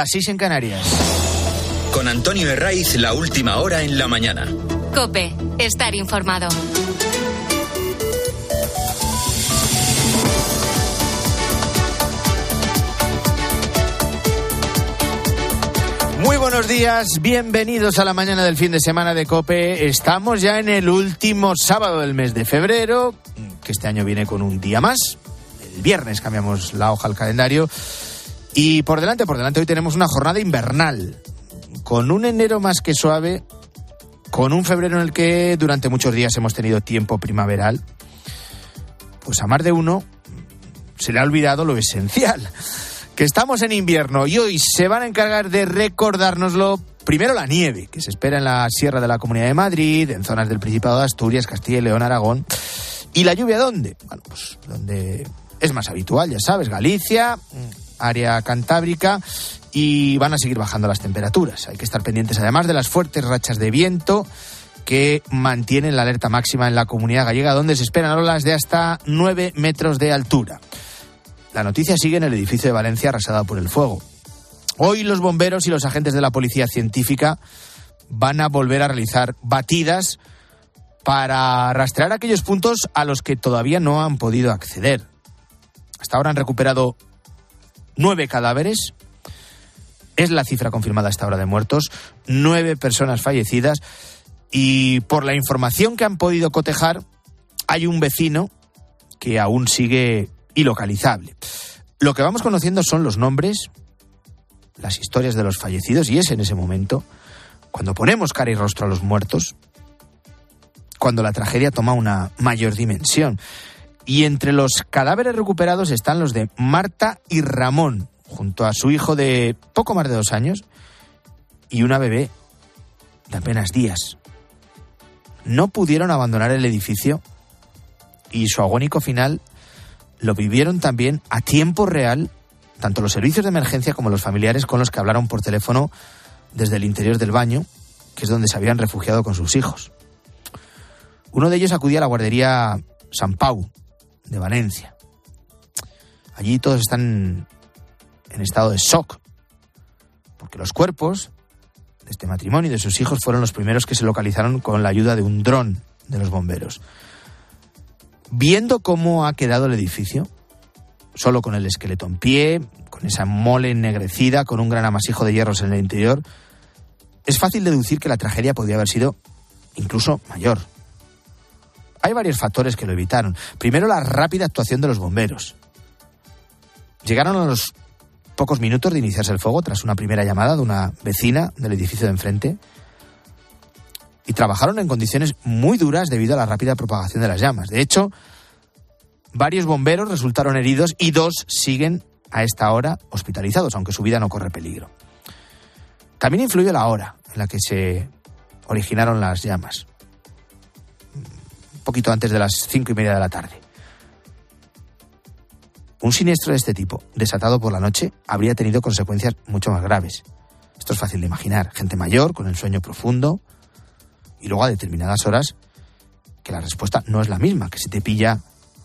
las 6 en Canarias. Con Antonio Herraiz, la última hora en la mañana. Cope, estar informado. Muy buenos días, bienvenidos a la mañana del fin de semana de Cope. Estamos ya en el último sábado del mes de febrero, que este año viene con un día más. El viernes cambiamos la hoja al calendario. Y por delante, por delante, hoy tenemos una jornada invernal, con un enero más que suave, con un febrero en el que durante muchos días hemos tenido tiempo primaveral. Pues a más de uno se le ha olvidado lo esencial que estamos en invierno y hoy se van a encargar de recordárnoslo primero la nieve, que se espera en la Sierra de la Comunidad de Madrid, en zonas del Principado de Asturias, Castilla y León, Aragón. ¿Y la lluvia dónde? Bueno, pues donde es más habitual, ya sabes, Galicia, área cantábrica y van a seguir bajando las temperaturas. Hay que estar pendientes además de las fuertes rachas de viento que mantienen la alerta máxima en la comunidad gallega, donde se esperan olas de hasta 9 metros de altura. La noticia sigue en el edificio de Valencia arrasada por el fuego. Hoy los bomberos y los agentes de la policía científica van a volver a realizar batidas para rastrear aquellos puntos a los que todavía no han podido acceder. Hasta ahora han recuperado nueve cadáveres. Es la cifra confirmada a esta hora de muertos. Nueve personas fallecidas. Y por la información que han podido cotejar, hay un vecino que aún sigue ilocalizable. Lo que vamos conociendo son los nombres, las historias de los fallecidos y es en ese momento, cuando ponemos cara y rostro a los muertos, cuando la tragedia toma una mayor dimensión. Y entre los cadáveres recuperados están los de Marta y Ramón, junto a su hijo de poco más de dos años y una bebé de apenas días. No pudieron abandonar el edificio y su agónico final lo vivieron también a tiempo real tanto los servicios de emergencia como los familiares con los que hablaron por teléfono desde el interior del baño, que es donde se habían refugiado con sus hijos. Uno de ellos acudía a la guardería San Pau, de Valencia. Allí todos están en estado de shock, porque los cuerpos de este matrimonio y de sus hijos fueron los primeros que se localizaron con la ayuda de un dron de los bomberos. Viendo cómo ha quedado el edificio, solo con el esqueleto en pie, con esa mole ennegrecida, con un gran amasijo de hierros en el interior, es fácil deducir que la tragedia podría haber sido incluso mayor. Hay varios factores que lo evitaron. Primero, la rápida actuación de los bomberos. Llegaron a los pocos minutos de iniciarse el fuego tras una primera llamada de una vecina del edificio de enfrente y trabajaron en condiciones muy duras debido a la rápida propagación de las llamas. De hecho, varios bomberos resultaron heridos y dos siguen a esta hora hospitalizados, aunque su vida no corre peligro. También influyó la hora en la que se originaron las llamas, poquito antes de las cinco y media de la tarde. Un siniestro de este tipo, desatado por la noche, habría tenido consecuencias mucho más graves. Esto es fácil de imaginar. Gente mayor, con el sueño profundo, y luego a determinadas horas que la respuesta no es la misma, que se te pilla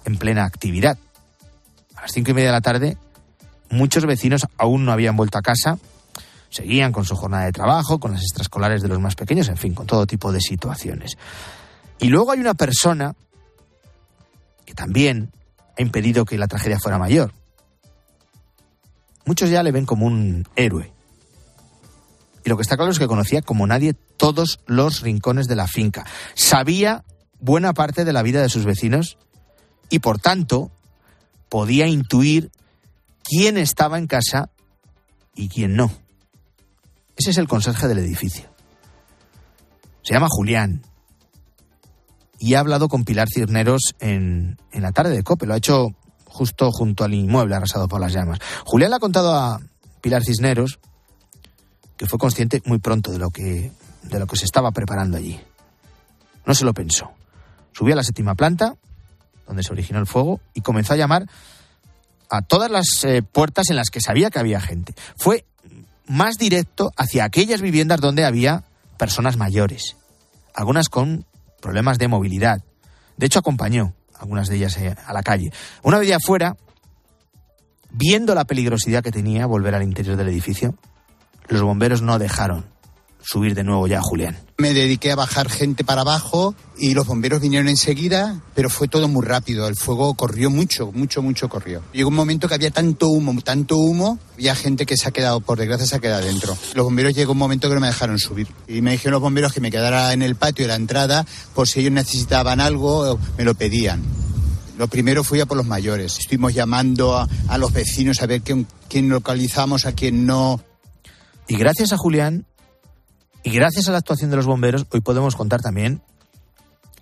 en plena actividad. A las cinco y media de la tarde, muchos vecinos aún no habían vuelto a casa, seguían con su jornada de trabajo, con las extraescolares de los más pequeños, en fin, con todo tipo de situaciones. Y luego hay una persona que también ha impedido que la tragedia fuera mayor. Muchos ya le ven como un héroe. Y lo que está claro es que conocía como nadie todos los rincones de la finca. Sabía buena parte de la vida de sus vecinos y, por tanto, podía intuir quién estaba en casa y quién no. Ese es el conserje del edificio. Se llama Julián. Y ha hablado con Pilar Cirneros en, en la tarde de COPE. Lo ha hecho justo junto al inmueble arrasado por las llamas. Julián le ha contado a Pilar Cisneros que fue consciente muy pronto de lo que, de lo que se estaba preparando allí. No se lo pensó. Subió a la séptima planta, donde se originó el fuego, y comenzó a llamar a todas las eh, puertas en las que sabía que había gente. Fue más directo hacia aquellas viviendas donde había personas mayores, algunas con problemas de movilidad. De hecho, acompañó algunas de ellas eh, a la calle. Una vez ya afuera, viendo la peligrosidad que tenía volver al interior del edificio, los bomberos no dejaron subir de nuevo ya Julián. Me dediqué a bajar gente para abajo y los bomberos vinieron enseguida, pero fue todo muy rápido. El fuego corrió mucho, mucho, mucho corrió. Llegó un momento que había tanto humo, tanto humo, había gente que se ha quedado, por desgracia, se ha quedado dentro. Los bomberos llegó un momento que no me dejaron subir. Y me dijeron los bomberos que me quedara en el patio de la entrada por si ellos necesitaban algo, me lo pedían. Lo primero fui a por los mayores. Estuvimos llamando a, a los vecinos a ver quién, quién localizamos, a quién no. Y gracias a Julián, y gracias a la actuación de los bomberos, hoy podemos contar también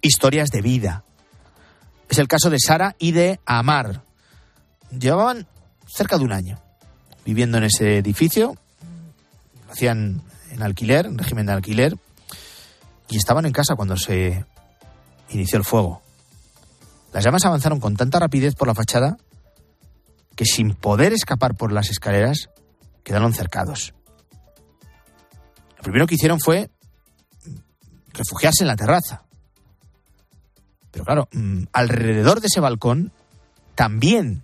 historias de vida. Es el caso de Sara y de Amar. Llevaban cerca de un año viviendo en ese edificio, lo hacían en alquiler, en régimen de alquiler, y estaban en casa cuando se inició el fuego. Las llamas avanzaron con tanta rapidez por la fachada que sin poder escapar por las escaleras quedaron cercados. Lo primero que hicieron fue refugiarse en la terraza. Pero claro, mm, alrededor de ese balcón también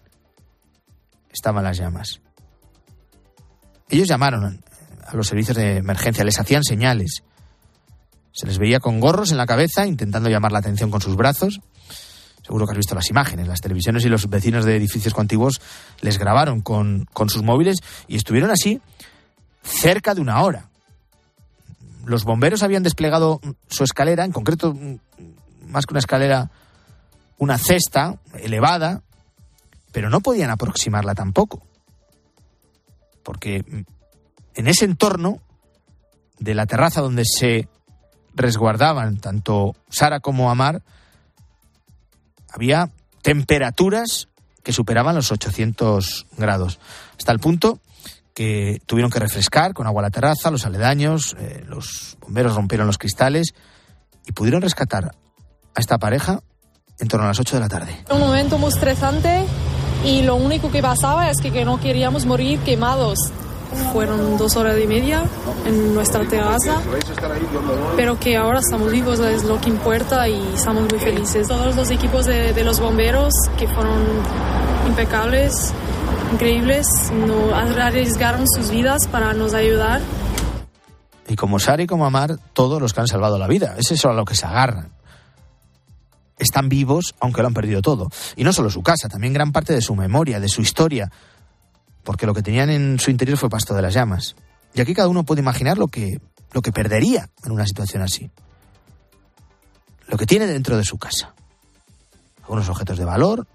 estaban las llamas. Ellos llamaron a los servicios de emergencia, les hacían señales. Se les veía con gorros en la cabeza intentando llamar la atención con sus brazos. Seguro que has visto las imágenes. Las televisiones y los vecinos de edificios contiguos les grabaron con, con sus móviles y estuvieron así cerca de una hora. Los bomberos habían desplegado su escalera, en concreto, más que una escalera, una cesta elevada, pero no podían aproximarla tampoco. Porque en ese entorno de la terraza donde se resguardaban tanto Sara como Amar, había temperaturas que superaban los 800 grados, hasta el punto tuvieron que refrescar con agua la terraza, los aledaños, eh, los bomberos rompieron los cristales y pudieron rescatar a esta pareja en torno a las 8 de la tarde. Un momento muy estresante y lo único que pasaba es que, que no queríamos morir quemados. Fueron dos horas y media en nuestra terraza, pero que ahora estamos vivos es lo que importa y estamos muy felices. Todos los equipos de, de los bomberos que fueron impecables, increíbles, no arriesgaron sus vidas para nos ayudar. Y como Sara y como Amar, todos los que han salvado la vida. Es eso a lo que se agarran. Están vivos, aunque lo han perdido todo. Y no solo su casa, también gran parte de su memoria, de su historia. Porque lo que tenían en su interior fue pasto de las llamas. Y aquí cada uno puede imaginar lo que, lo que perdería en una situación así. Lo que tiene dentro de su casa. Algunos objetos de valor,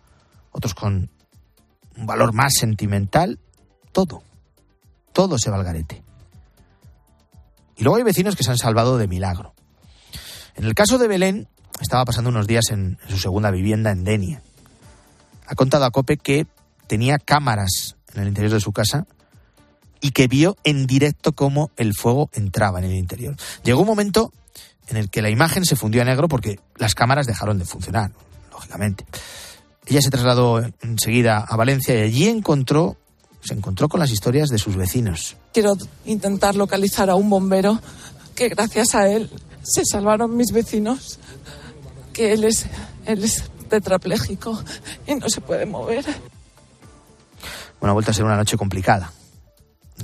otros con un valor más sentimental, todo. Todo se va al garete. Y luego hay vecinos que se han salvado de milagro. En el caso de Belén, estaba pasando unos días en, en su segunda vivienda en Denia. Ha contado a Cope que tenía cámaras en el interior de su casa y que vio en directo cómo el fuego entraba en el interior. Llegó un momento en el que la imagen se fundió a negro porque las cámaras dejaron de funcionar, lógicamente. Ella se trasladó enseguida a Valencia y allí encontró, se encontró con las historias de sus vecinos. Quiero intentar localizar a un bombero que gracias a él se salvaron mis vecinos, que él es, él es tetrapléjico y no se puede mover. Bueno, ha vuelto a ser una noche complicada.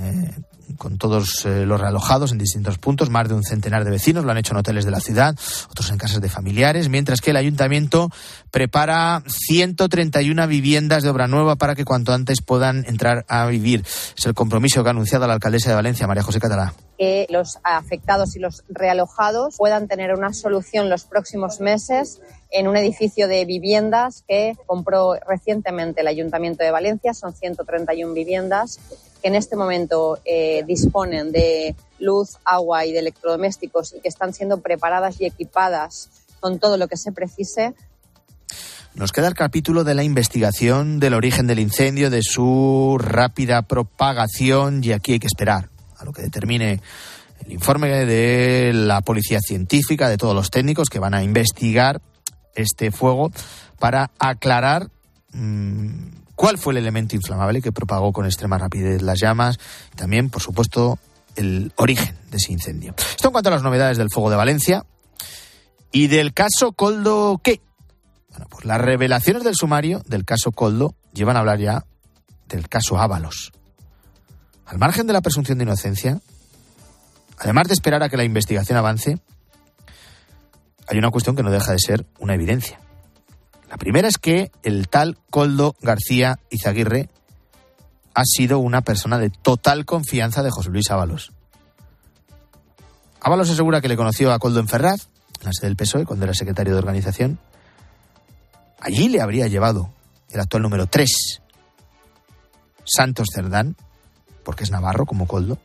Eh, con todos eh, los realojados en distintos puntos, más de un centenar de vecinos lo han hecho en hoteles de la ciudad, otros en casas de familiares, mientras que el ayuntamiento prepara 131 viviendas de obra nueva para que cuanto antes puedan entrar a vivir. Es el compromiso que ha anunciado la alcaldesa de Valencia, María José Catalá que los afectados y los realojados puedan tener una solución los próximos meses en un edificio de viviendas que compró recientemente el Ayuntamiento de Valencia. Son 131 viviendas que en este momento eh, disponen de luz, agua y de electrodomésticos y que están siendo preparadas y equipadas con todo lo que se precise. Nos queda el capítulo de la investigación del origen del incendio, de su rápida propagación y aquí hay que esperar a lo que determine el informe de la policía científica, de todos los técnicos que van a investigar este fuego para aclarar mmm, cuál fue el elemento inflamable que propagó con extrema rapidez las llamas y también, por supuesto, el origen de ese incendio. Esto en cuanto a las novedades del fuego de Valencia y del caso Coldo, ¿qué? Bueno, pues las revelaciones del sumario del caso Coldo llevan a hablar ya del caso Ábalos. al margen de la presunción de inocencia, además de esperar a que la investigación avance, hay una cuestión que no deja de ser una evidencia. La primera es que el tal Coldo García Izaguirre ha sido una persona de total confianza de José Luis Ábalos. Ábalos asegura que le conoció a Coldo en Ferraz, en la sede del PSOE, cuando era secretario de organización. Allí le habría llevado el actual número 3, Santos Cerdán, porque es navarro como Coldo.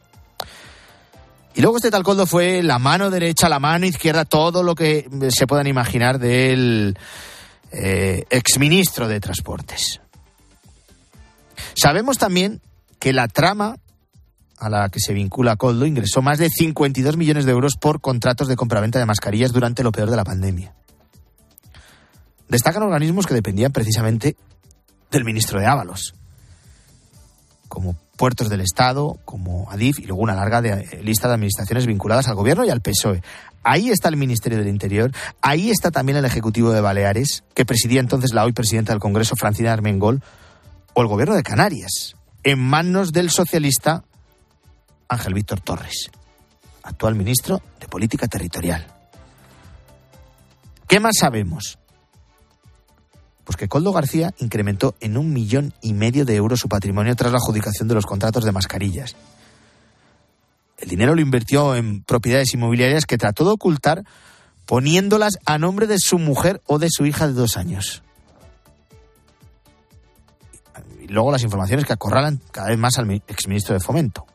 Y luego este tal Coldo fue la mano derecha, la mano izquierda, todo lo que se puedan imaginar del eh, exministro de Transportes. Sabemos también que la trama a la que se vincula Coldo ingresó más de 52 millones de euros por contratos de compraventa de mascarillas durante lo peor de la pandemia. Destacan organismos que dependían precisamente del ministro de Ábalos, como Puertos del Estado, como ADIF y luego una larga eh, lista de administraciones vinculadas al gobierno y al PSOE. Ahí está el Ministerio del Interior, ahí está también el Ejecutivo de Baleares, que presidía entonces la hoy presidenta del Congreso, Francina Armengol, o el Gobierno de Canarias, en manos del socialista Ángel Víctor Torres, actual ministro de Política Territorial. ¿Qué más sabemos? Pues que Coldo García incrementó en un millón y medio de euros su patrimonio tras la adjudicación de los contratos de mascarillas. El dinero lo invirtió en propiedades inmobiliarias que trató de ocultar poniéndolas a nombre de su mujer o de su hija de dos años. Y luego las informaciones que acorralan cada vez más al exministro de Fomento.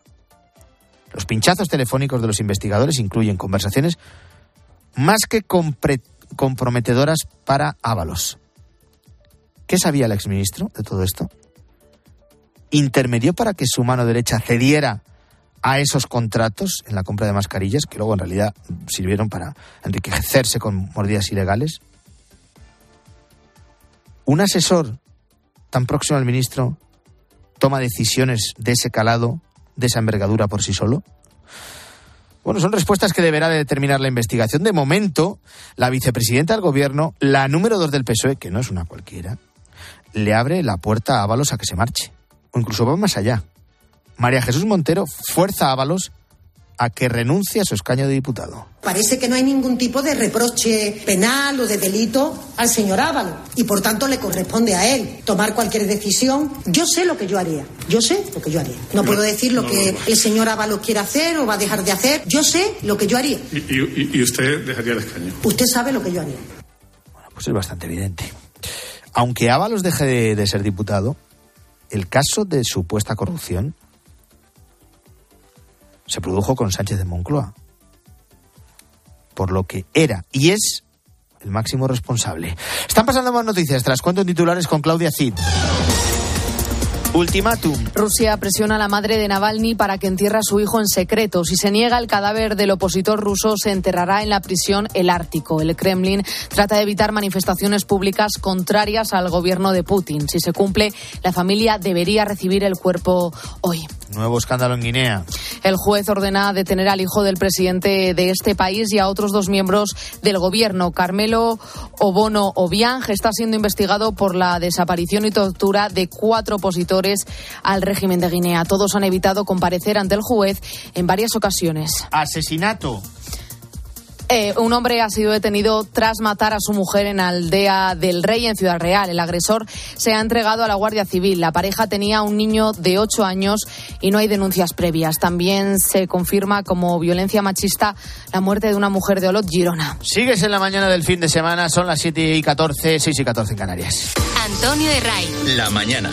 Los pinchazos telefónicos de los investigadores incluyen conversaciones más que comprometedoras para Ábalos. ¿Qué sabía el exministro de todo esto? ¿Intermedió para que su mano derecha cediera a esos contratos en la compra de mascarillas, que luego en realidad sirvieron para enriquecerse con mordidas ilegales? ¿Un asesor tan próximo al ministro toma decisiones de ese calado, de esa envergadura por sí solo? Bueno, son respuestas que deberá determinar la investigación. De momento, la vicepresidenta del gobierno, la número dos del PSOE, que no es una cualquiera, le abre la puerta a Ábalos a que se marche. O incluso va más allá. María Jesús Montero fuerza a Ábalos a que renuncie a su escaño de diputado. Parece que no hay ningún tipo de reproche penal o de delito al señor Ábalos y por tanto le corresponde a él tomar cualquier decisión. Yo sé lo que yo haría, yo sé lo que yo haría. No, puedo decir lo que el señor Ábalos quiere hacer o va a dejar de hacer. Yo sé lo que yo haría. ¿Y, y usted dejaría el escaño? Usted sabe lo que yo haría. Bueno, pues es bastante evidente. Aunque Ábalos deje de, ser diputado, el caso de supuesta corrupción se produjo con Sánchez de Moncloa, por lo que era y es el máximo responsable. Están pasando más noticias, tras cuento en titulares con Claudia Cid. Ultimátum. Rusia presiona a la madre de Navalny para que entierre a su hijo en secreto. Si se niega, el cadáver del opositor ruso se enterrará en la prisión El Ártico. El Kremlin trata de evitar manifestaciones públicas contrarias al gobierno de Putin. Si se cumple, la familia debería recibir el cuerpo hoy. Nuevo escándalo en Guinea. El juez ordena detener al hijo del presidente de este país y a otros dos miembros del gobierno. Carmelo Obono Obiang está siendo investigado por la desaparición y tortura de cuatro opositores al régimen de Guinea. Todos han evitado comparecer ante el juez en varias ocasiones. Asesinato. Eh, un hombre ha sido detenido tras matar a su mujer en Aldea del Rey, en Ciudad Real. El agresor se ha entregado a la Guardia Civil. La pareja tenía un niño de ocho años y no hay denuncias previas. También se confirma como violencia machista la muerte de una mujer de Olot, Girona. Sigues en la mañana del fin de semana, son las 7 y 14, 6 y 14 en Canarias. Antonio Herray. La mañana.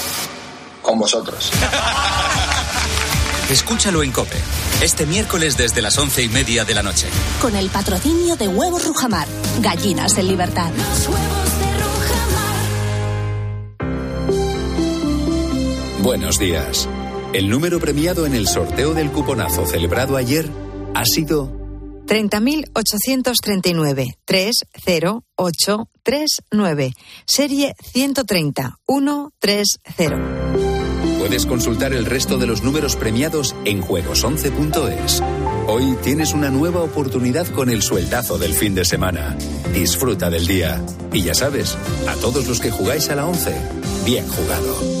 Con vosotros. Escúchalo en Cope, este miércoles desde las once y media de la noche. Con el patrocinio de Huevos Rujamar, gallinas en libertad. Buenos días. El número premiado en el sorteo del cuponazo celebrado ayer ha sido 30.839 30839. Serie 130 130. Puedes consultar el resto de los números premiados en juegos11.es. Hoy tienes una nueva oportunidad con el sueldazo del fin de semana. Disfruta del día. Y ya sabes, a todos los que jugáis a la 11, bien jugado.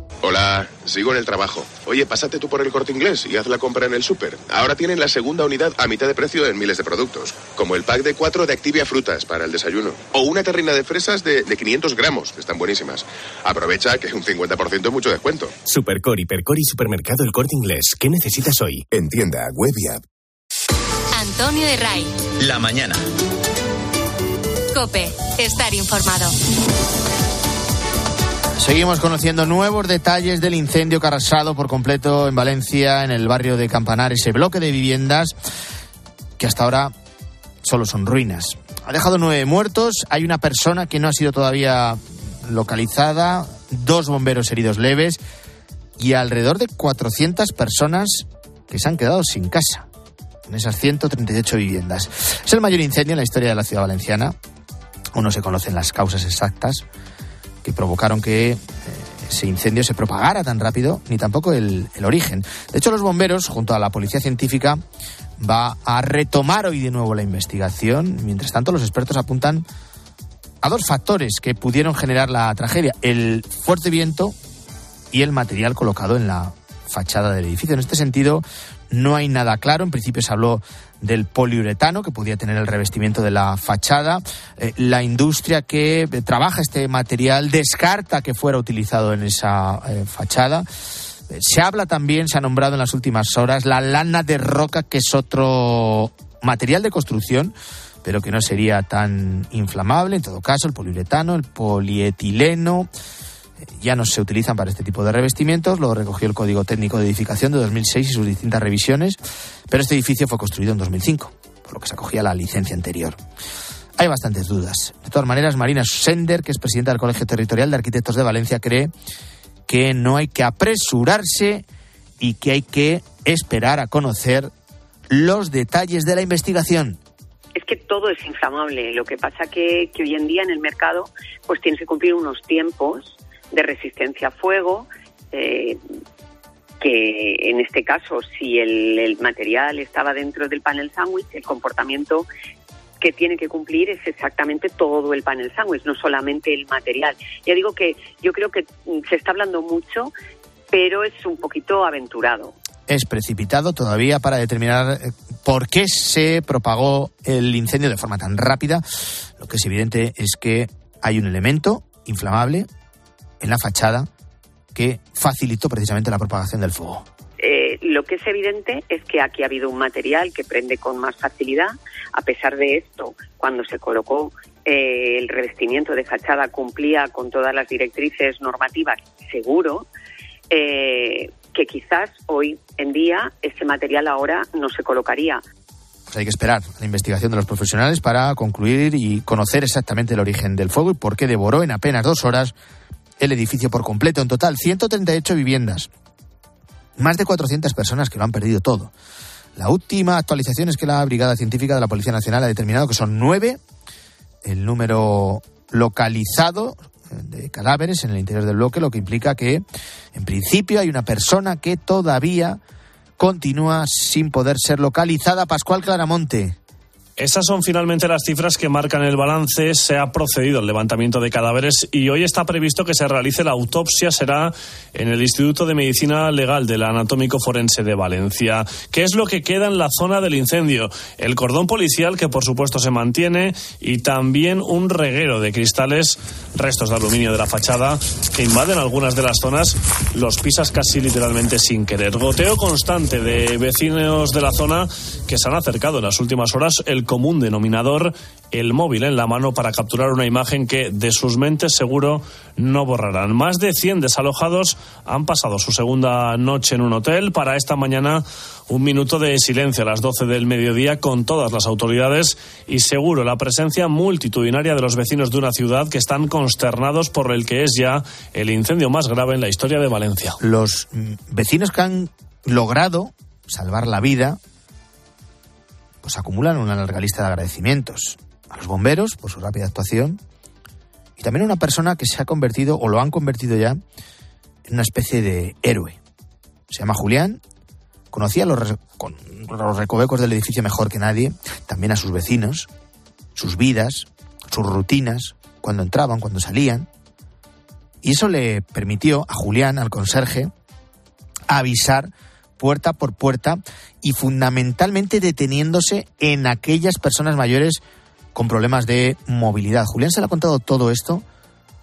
Hola, sigo en el trabajo. Oye, pásate tú por el corte inglés y haz la compra en el súper. Ahora tienen la segunda unidad a mitad de precio en miles de productos, como el pack de cuatro de Activia Frutas para el desayuno, o una terrina de fresas de, de 500 gramos, que están buenísimas. Aprovecha que un 50% es mucho descuento. Supercor, Hipercor y Supermercado El Corte Inglés. ¿Qué necesitas hoy? En tienda, web y app. Antonio de Ray. La mañana. Cope, estar informado. Seguimos conociendo nuevos detalles del incendio que ha arrasado por completo en Valencia, en el barrio de Campanar, ese bloque de viviendas que hasta ahora solo son ruinas. Ha dejado nueve muertos, hay una persona que no ha sido todavía localizada, dos bomberos heridos leves y alrededor de 400 personas que se han quedado sin casa en esas 138 viviendas. Es el mayor incendio en la historia de la ciudad valenciana. Aún no se conocen las causas exactas que provocaron que eh, ese incendio se propagara tan rápido, ni tampoco el, el, origen. De hecho, los bomberos, junto a la policía científica, va a retomar hoy de nuevo la investigación. Mientras tanto, los expertos apuntan a dos factores que pudieron generar la tragedia: el fuerte viento y el material colocado en la fachada del edificio. En este sentido, no hay nada claro. En principio se habló del poliuretano que podía tener el revestimiento de la fachada. Eh, la industria que trabaja este material descarta que fuera utilizado en esa eh, fachada. Eh, se habla también, se ha nombrado en las últimas horas, la lana de roca, que es otro material de construcción, pero que no sería tan inflamable. En todo caso, el poliuretano, el polietileno ya no se utilizan para este tipo de revestimientos, lo recogió el Código Técnico de Edificación de 2006 y sus distintas revisiones, pero este edificio fue construido en 2005, por lo que se acogía la licencia anterior. Hay bastantes dudas. De todas maneras, Marina Sender, que es presidenta del Colegio Territorial de Arquitectos de Valencia, cree que no hay que apresurarse y que hay que esperar a conocer los detalles de la investigación es que todo es inflamable. Lo que pasa que, que hoy en día en el mercado pues tienes que cumplir unos tiempos de resistencia a fuego, eh, que en este caso, si el, el, material estaba dentro del panel sándwich, el comportamiento que tiene que cumplir es exactamente todo el panel sándwich, no solamente el material. Ya digo que yo creo que se está hablando mucho, pero es un poquito aventurado. Es precipitado todavía para determinar por qué se propagó el incendio de forma tan rápida. Lo que es evidente es que hay un elemento inflamable en la fachada que facilitó precisamente la propagación del fuego. Eh, lo que es evidente es que aquí ha habido un material que prende con más facilidad. A pesar de esto, cuando se colocó eh, el revestimiento de fachada cumplía con todas las directrices normativas, seguro, eh, que quizás hoy en día ese material ahora no se colocaría. Pues hay que esperar la investigación de los profesionales para concluir y conocer exactamente el origen del fuego y por qué devoró en apenas dos horas el edificio por completo. En total, 138 viviendas. Más de 400 personas que lo han perdido todo. La última actualización es que la Brigada Científica de la Policía Nacional ha determinado que son nueve el número localizado de cadáveres en el interior del bloque, lo que implica que, en principio, hay una persona que todavía continúa sin poder ser localizada. Pascual Claramonte. Esas son finalmente las cifras que marcan el balance. Se ha procedido al levantamiento de cadáveres y hoy está previsto que se realice la autopsia. Será en el Instituto de Medicina Legal del Anatómico Forense de Valencia. ¿Qué es lo que queda en la zona del incendio? El cordón policial, que por supuesto se mantiene, y también un reguero de cristales, restos de aluminio de la fachada, que invaden algunas de las zonas. Los pisas casi literalmente sin querer. Goteo constante de vecinos de la zona que se han acercado en las últimas horas. Común denominador, el móvil en la mano para capturar una imagen que de sus mentes seguro no borrarán. Más de 100 desalojados han pasado su segunda noche en un hotel. Para esta mañana un minuto de silencio a las 12 del mediodía con todas las autoridades y seguro la presencia multitudinaria de los vecinos de una ciudad que están consternados por el que es ya el incendio más grave en la historia de Valencia. Los vecinos que han logrado salvar la vida pues acumulan una larga lista de agradecimientos a los bomberos por su rápida actuación y también a una persona que se ha convertido o lo han convertido ya en una especie de héroe. Se llama Julián, conocía los, los recovecos del edificio mejor que nadie, también a sus vecinos, sus vidas, sus rutinas, cuando entraban, cuando salían. Y eso le permitió a Julián, al conserje, avisar puerta por puerta y fundamentalmente deteniéndose en aquellas personas mayores con problemas de movilidad. Julián se le ha contado todo esto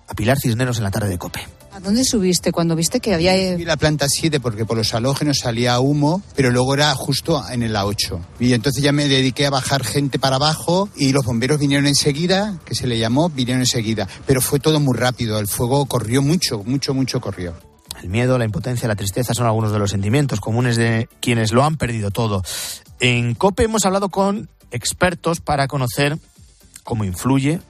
a Pilar Cisneros en la tarde de Cope. ¿A dónde subiste cuando viste que había...? Vi la planta 7 porque por los halógenos salía humo, pero luego era justo en el A8. Y entonces ya me dediqué a bajar gente para abajo y los bomberos vinieron enseguida, que se le llamó, vinieron enseguida. Pero fue todo muy rápido, el fuego corrió mucho, mucho, mucho corrió. El miedo, la impotencia, la tristeza son algunos de los sentimientos comunes de quienes lo han perdido todo. En COPE hemos hablado con expertos para conocer cómo influye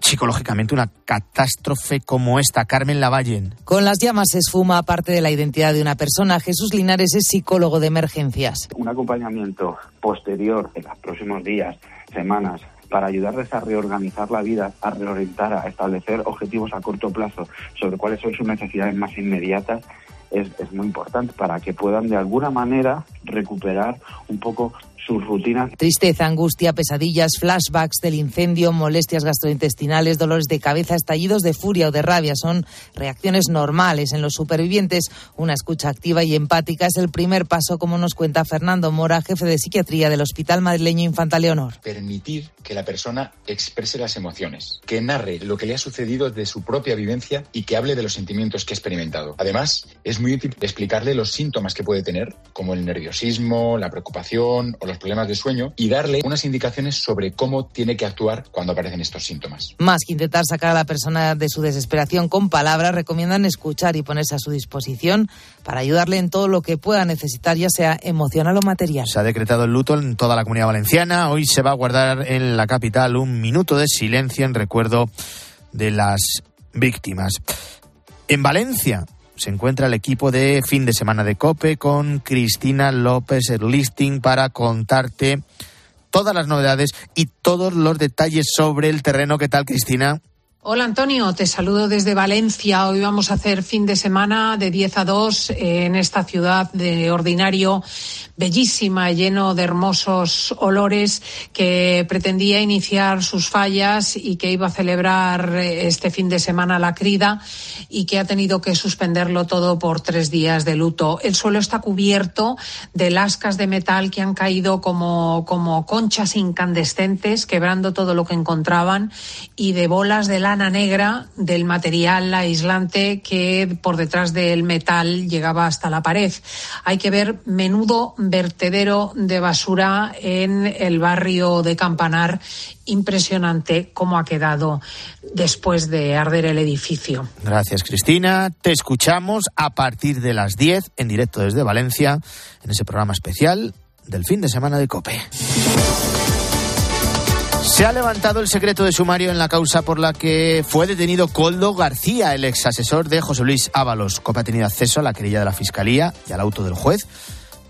psicológicamente una catástrofe como esta. Carmen Lavallen. Con las llamas se esfuma parte de la identidad de una persona. Jesús Linares es psicólogo de emergencias. Un acompañamiento posterior en los próximos días, semanas, para ayudarles a reorganizar la vida, a reorientar, a establecer objetivos a corto plazo sobre cuáles son sus necesidades más inmediatas, es, es muy importante para que puedan de alguna manera recuperar un poco sus rutinas. Tristeza, angustia, pesadillas, flashbacks del incendio, molestias gastrointestinales, dolores de cabeza, estallidos de furia o de rabia son reacciones normales en los supervivientes. Una escucha activa y empática es el primer paso, como nos cuenta Fernando Mora, jefe de psiquiatría del Hospital Madrileño Infanta Leonor. Permitir que la persona exprese las emociones, que narre lo que le ha sucedido de su propia vivencia y que hable de los sentimientos que ha experimentado. Además, es muy útil explicarle los síntomas que puede tener, como el nerviosismo, la preocupación o los problemas de sueño y darle unas indicaciones sobre cómo tiene que actuar cuando aparecen estos síntomas. Más que intentar sacar a la persona de su desesperación con palabras, recomiendan escuchar y ponerse a su disposición para ayudarle en todo lo que pueda necesitar, ya sea emocional o material. Se ha decretado el luto en toda la comunidad valenciana. Hoy se va a guardar en la capital un minuto de silencio en recuerdo de las víctimas. En Valencia se encuentra el equipo de fin de semana de Cope con Cristina López Erlisting para contarte todas las novedades y todos los detalles sobre el terreno. ¿Qué tal, Cristina? Hola Antonio, te saludo desde Valencia. Hoy vamos a hacer fin de semana de 10 a 2 en esta ciudad de ordinario bellísima, lleno de hermosos olores, que pretendía iniciar sus fallas y que iba a celebrar este fin de semana la crida y que ha tenido que suspenderlo todo por tres días de luto. El suelo está cubierto de lascas de metal que han caído como, como conchas incandescentes, quebrando todo lo que encontraban y de bolas de lana negra del material aislante que por detrás del metal llegaba hasta la pared. Hay que ver menudo vertedero de basura en el barrio de Campanar. Impresionante cómo ha quedado después de arder el edificio. Gracias, Cristina. Te escuchamos a partir de las 10 en directo desde Valencia en ese programa especial del fin de semana de COPE. Se ha levantado el secreto de sumario en la causa por la que fue detenido Coldo García, el ex asesor de José Luis Ábalos. COPE ha tenido acceso a la querella de la Fiscalía y al auto del juez,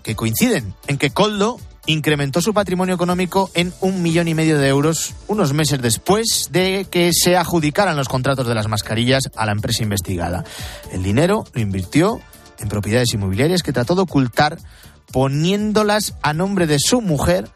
que coinciden en que Coldo incrementó su patrimonio económico en un millón y medio de euros unos meses después de que se adjudicaran los contratos de las mascarillas a la empresa investigada. El dinero lo invirtió en propiedades inmobiliarias que trató de ocultar poniéndolas a nombre de su mujer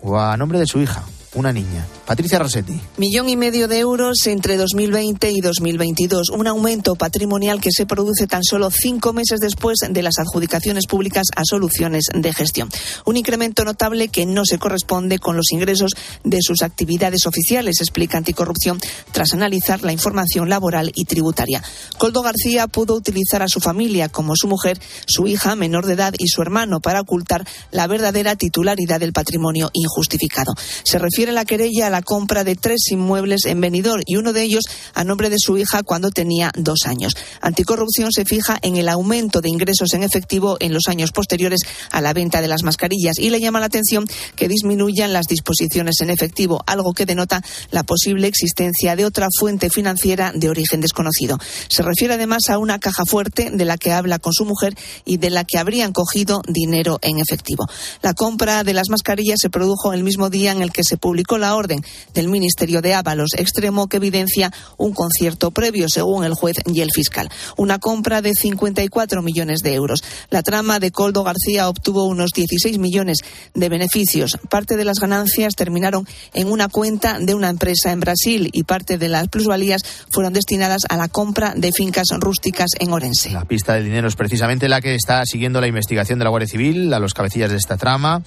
o a nombre de su hija una niña. Patricia Rossetti. Millón y medio de euros entre 2020 y 2022. Un aumento patrimonial que se produce tan solo cinco meses después de las adjudicaciones públicas a soluciones de gestión. Un incremento notable que no se corresponde con los ingresos de sus actividades oficiales, explica Anticorrupción, tras analizar la información laboral y tributaria. Coldo García pudo utilizar a su familia como su mujer, su hija menor de edad y su hermano para ocultar la verdadera titularidad del patrimonio injustificado. Se refiere la querella a la compra de tres inmuebles en Benidorm y uno de ellos a nombre de su hija cuando tenía dos años. Anticorrupción se fija en el aumento de ingresos en efectivo en los años posteriores a la venta de las mascarillas y le llama la atención que disminuyan las disposiciones en efectivo, algo que denota la posible existencia de otra fuente financiera de origen desconocido. Se refiere además a una caja fuerte de la que habla con su mujer y de la que habrían cogido dinero en efectivo. La compra de las mascarillas se produjo el mismo día en el que se publicó la orden del Ministerio de Ábalos, extremo que evidencia un concierto previo, según el juez y el fiscal. Una compra de 54 millones de euros. La trama de Coldo García obtuvo unos 16 millones de beneficios. Parte de las ganancias terminaron en una cuenta de una empresa en Brasil y parte de las plusvalías fueron destinadas a la compra de fincas rústicas en Orense. La pista del dinero es precisamente la que está siguiendo la investigación de la Guardia Civil a los cabecillas de esta trama.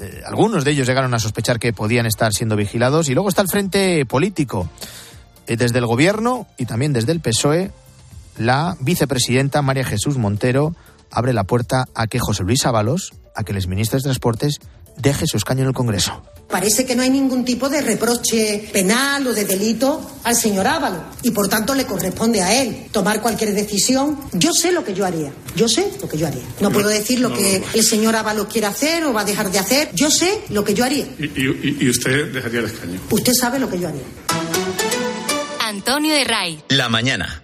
Eh, algunos de ellos llegaron a sospechar que podían estar siendo vigilados. Y luego está el frente político. Eh, desde el gobierno y también desde el PSOE, la vicepresidenta María Jesús Montero abre la puerta a que José Luis Ábalos, a que el exministro de Transportes, deje su escaño en el Congreso. Parece que no hay ningún tipo de reproche penal o de delito al señor Ávalo y por tanto le corresponde a él tomar cualquier decisión. Yo sé lo que yo haría, yo sé lo que yo haría. No puedo decir lo que el señor Ávalo quiere hacer o va a dejar de hacer. Yo sé lo que yo haría. ¿Y, y, y usted dejaría el escaño? Usted sabe lo que yo haría. Antonio de Ray. La mañana.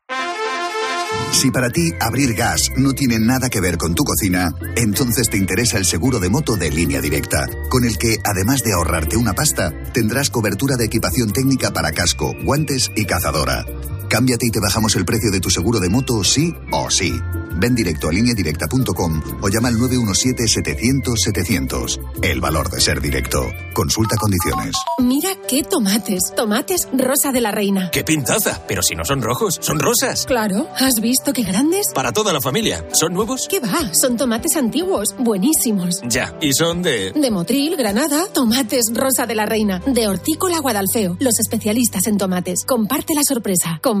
Si para ti abrir gas no tiene nada que ver con tu cocina, entonces te interesa el seguro de moto de línea directa, con el que, además de ahorrarte una pasta, tendrás cobertura de equipación técnica para casco, guantes y cazadora. Cámbiate y te bajamos el precio de tu seguro de moto sí o sí. Ven directo a lineadirecta.com o llama al 917-700-700. El valor de ser directo. Consulta condiciones. Mira qué tomates. Tomates rosa de la reina. ¡Qué pintaza! Pero si no son rojos, son rosas. Claro. ¿Has visto qué grandes? Para toda la familia. ¿Son nuevos? ¿Qué va? Son tomates antiguos. Buenísimos. Ya. ¿Y son de...? De Motril, Granada. Tomates rosa de la reina. De Hortícola Guadalfeo. Los especialistas en tomates. Comparte la sorpresa. Comparte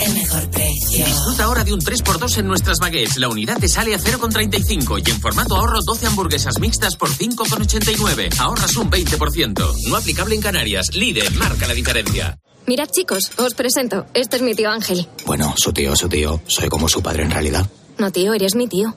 el mejor precio. Disfruta ahora de un 3x2 en nuestras baguettes. La unidad te sale a 0,35 y en formato ahorro 12 hamburguesas mixtas por 5,89. Ahorras un 20%. No aplicable en Canarias. Líder, marca la diferencia. Mirad chicos, os presento. Este es mi tío Ángel. Bueno, su tío, su tío. Soy como su padre en realidad. No tío, eres mi tío.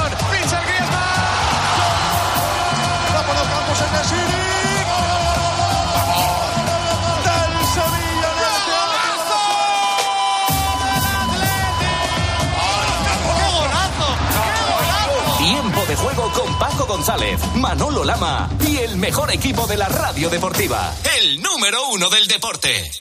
González, Manolo Lama y el mejor equipo de la radio deportiva. El número uno del deporte.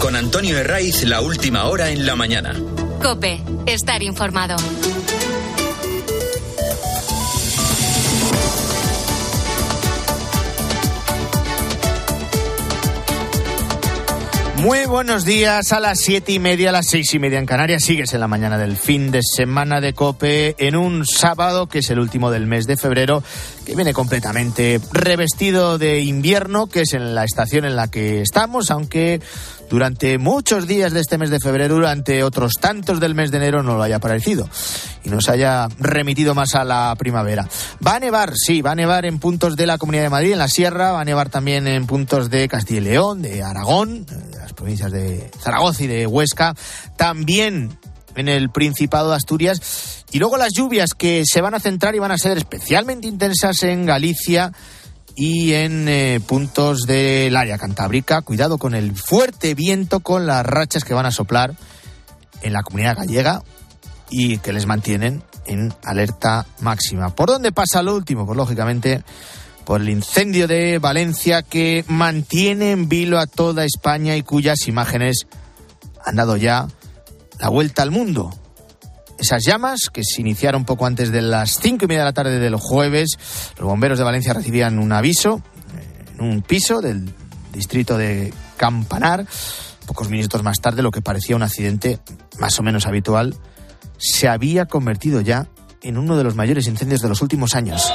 Con Antonio Herraiz, la última hora en la mañana. Cope, estar informado. Muy buenos días a las siete y media, a las seis y media en Canarias. Sigues en la mañana del fin de semana de Cope en un sábado que es el último del mes de febrero, que viene completamente revestido de invierno, que es en la estación en la que estamos, aunque durante muchos días de este mes de febrero, durante otros tantos del mes de enero no lo haya parecido y nos haya remitido más a la primavera. Va a nevar, sí, va a nevar en puntos de la Comunidad de Madrid, en la Sierra, va a nevar también en puntos de Castilla y León, de Aragón, de las provincias de Zaragoza y de Huesca, también en el Principado de Asturias. Y luego las lluvias que se van a centrar y van a ser especialmente intensas en Galicia y en eh, puntos del área cantábrica. Cuidado con el fuerte viento, con las rachas que van a soplar en la comunidad gallega y que les mantienen en alerta máxima. ¿Por dónde pasa lo último? Pues lógicamente por el incendio de Valencia que mantiene en vilo a toda España y cuyas imágenes han dado ya la vuelta al mundo. Esas llamas, que se iniciaron poco antes de las cinco y media de la tarde del jueves, los bomberos de Valencia recibían un aviso en un piso del distrito de Campanar. Pocos minutos más tarde, lo que parecía un accidente más o menos habitual, se había convertido ya en uno de los mayores incendios de los últimos años.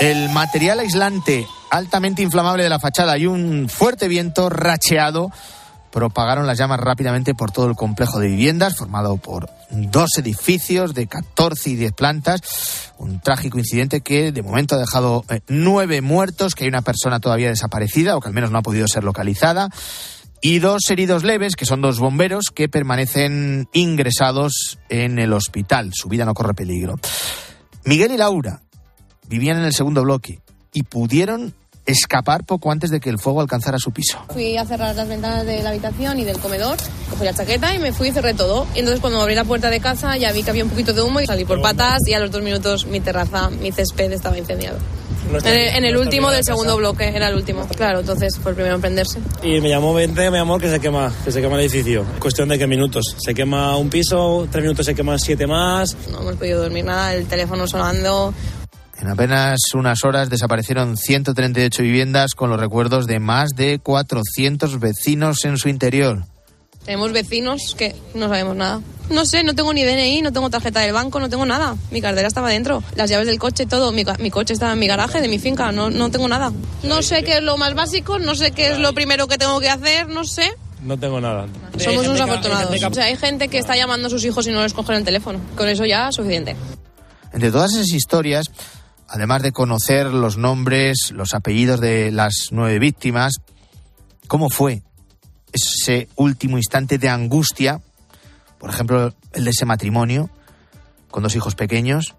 El material aislante altamente inflamable de la fachada y un fuerte viento racheado propagaron las llamas rápidamente por todo el complejo de viviendas, formado por dos edificios de 14 y 10 plantas. Un trágico incidente que de momento ha dejado eh, nueve muertos, que hay una persona todavía desaparecida o que al menos no ha podido ser localizada. Y dos heridos leves, que son dos bomberos, que permanecen ingresados en el hospital. Su vida no corre peligro. Miguel y Laura vivían en el segundo bloque y pudieron escapar poco antes de que el fuego alcanzara su piso. Fui a cerrar las ventanas de la habitación y del comedor, cogí la chaqueta y me fui y cerré todo. Y entonces cuando abrí la puerta de casa ya vi que había un poquito de humo y salí por patas y a los dos minutos mi terraza, mi césped estaba incendiado. En el, en el último del segundo bloque, era el último. Claro, entonces fue el primero en prenderse. Y me llamó 20, me llamó que se quema, que se quema el edificio. Cuestión de qué minutos. Se quema un piso, tres minutos se queman siete más. No hemos podido dormir nada, el teléfono sonando. En apenas unas horas desaparecieron 138 viviendas con los recuerdos de más de 400 vecinos en su interior. Tenemos vecinos que no sabemos nada. No sé, no tengo ni DNI, no tengo tarjeta del banco, no tengo nada. Mi cartera estaba dentro, las llaves del coche, todo. Mi, mi coche estaba en mi garaje de mi finca, no, no tengo nada. No sé qué es lo más básico, no sé qué es lo primero que tengo que hacer, no sé. No tengo nada. Somos unos afortunados. O sea, hay gente que está llamando a sus hijos y no les cogen el teléfono. Con eso ya es suficiente. Entre todas esas historias, además de conocer los nombres, los apellidos de las nueve víctimas, ¿cómo fue ese último instante de angustia? Por ejemplo, el de ese matrimonio con dos hijos pequeños.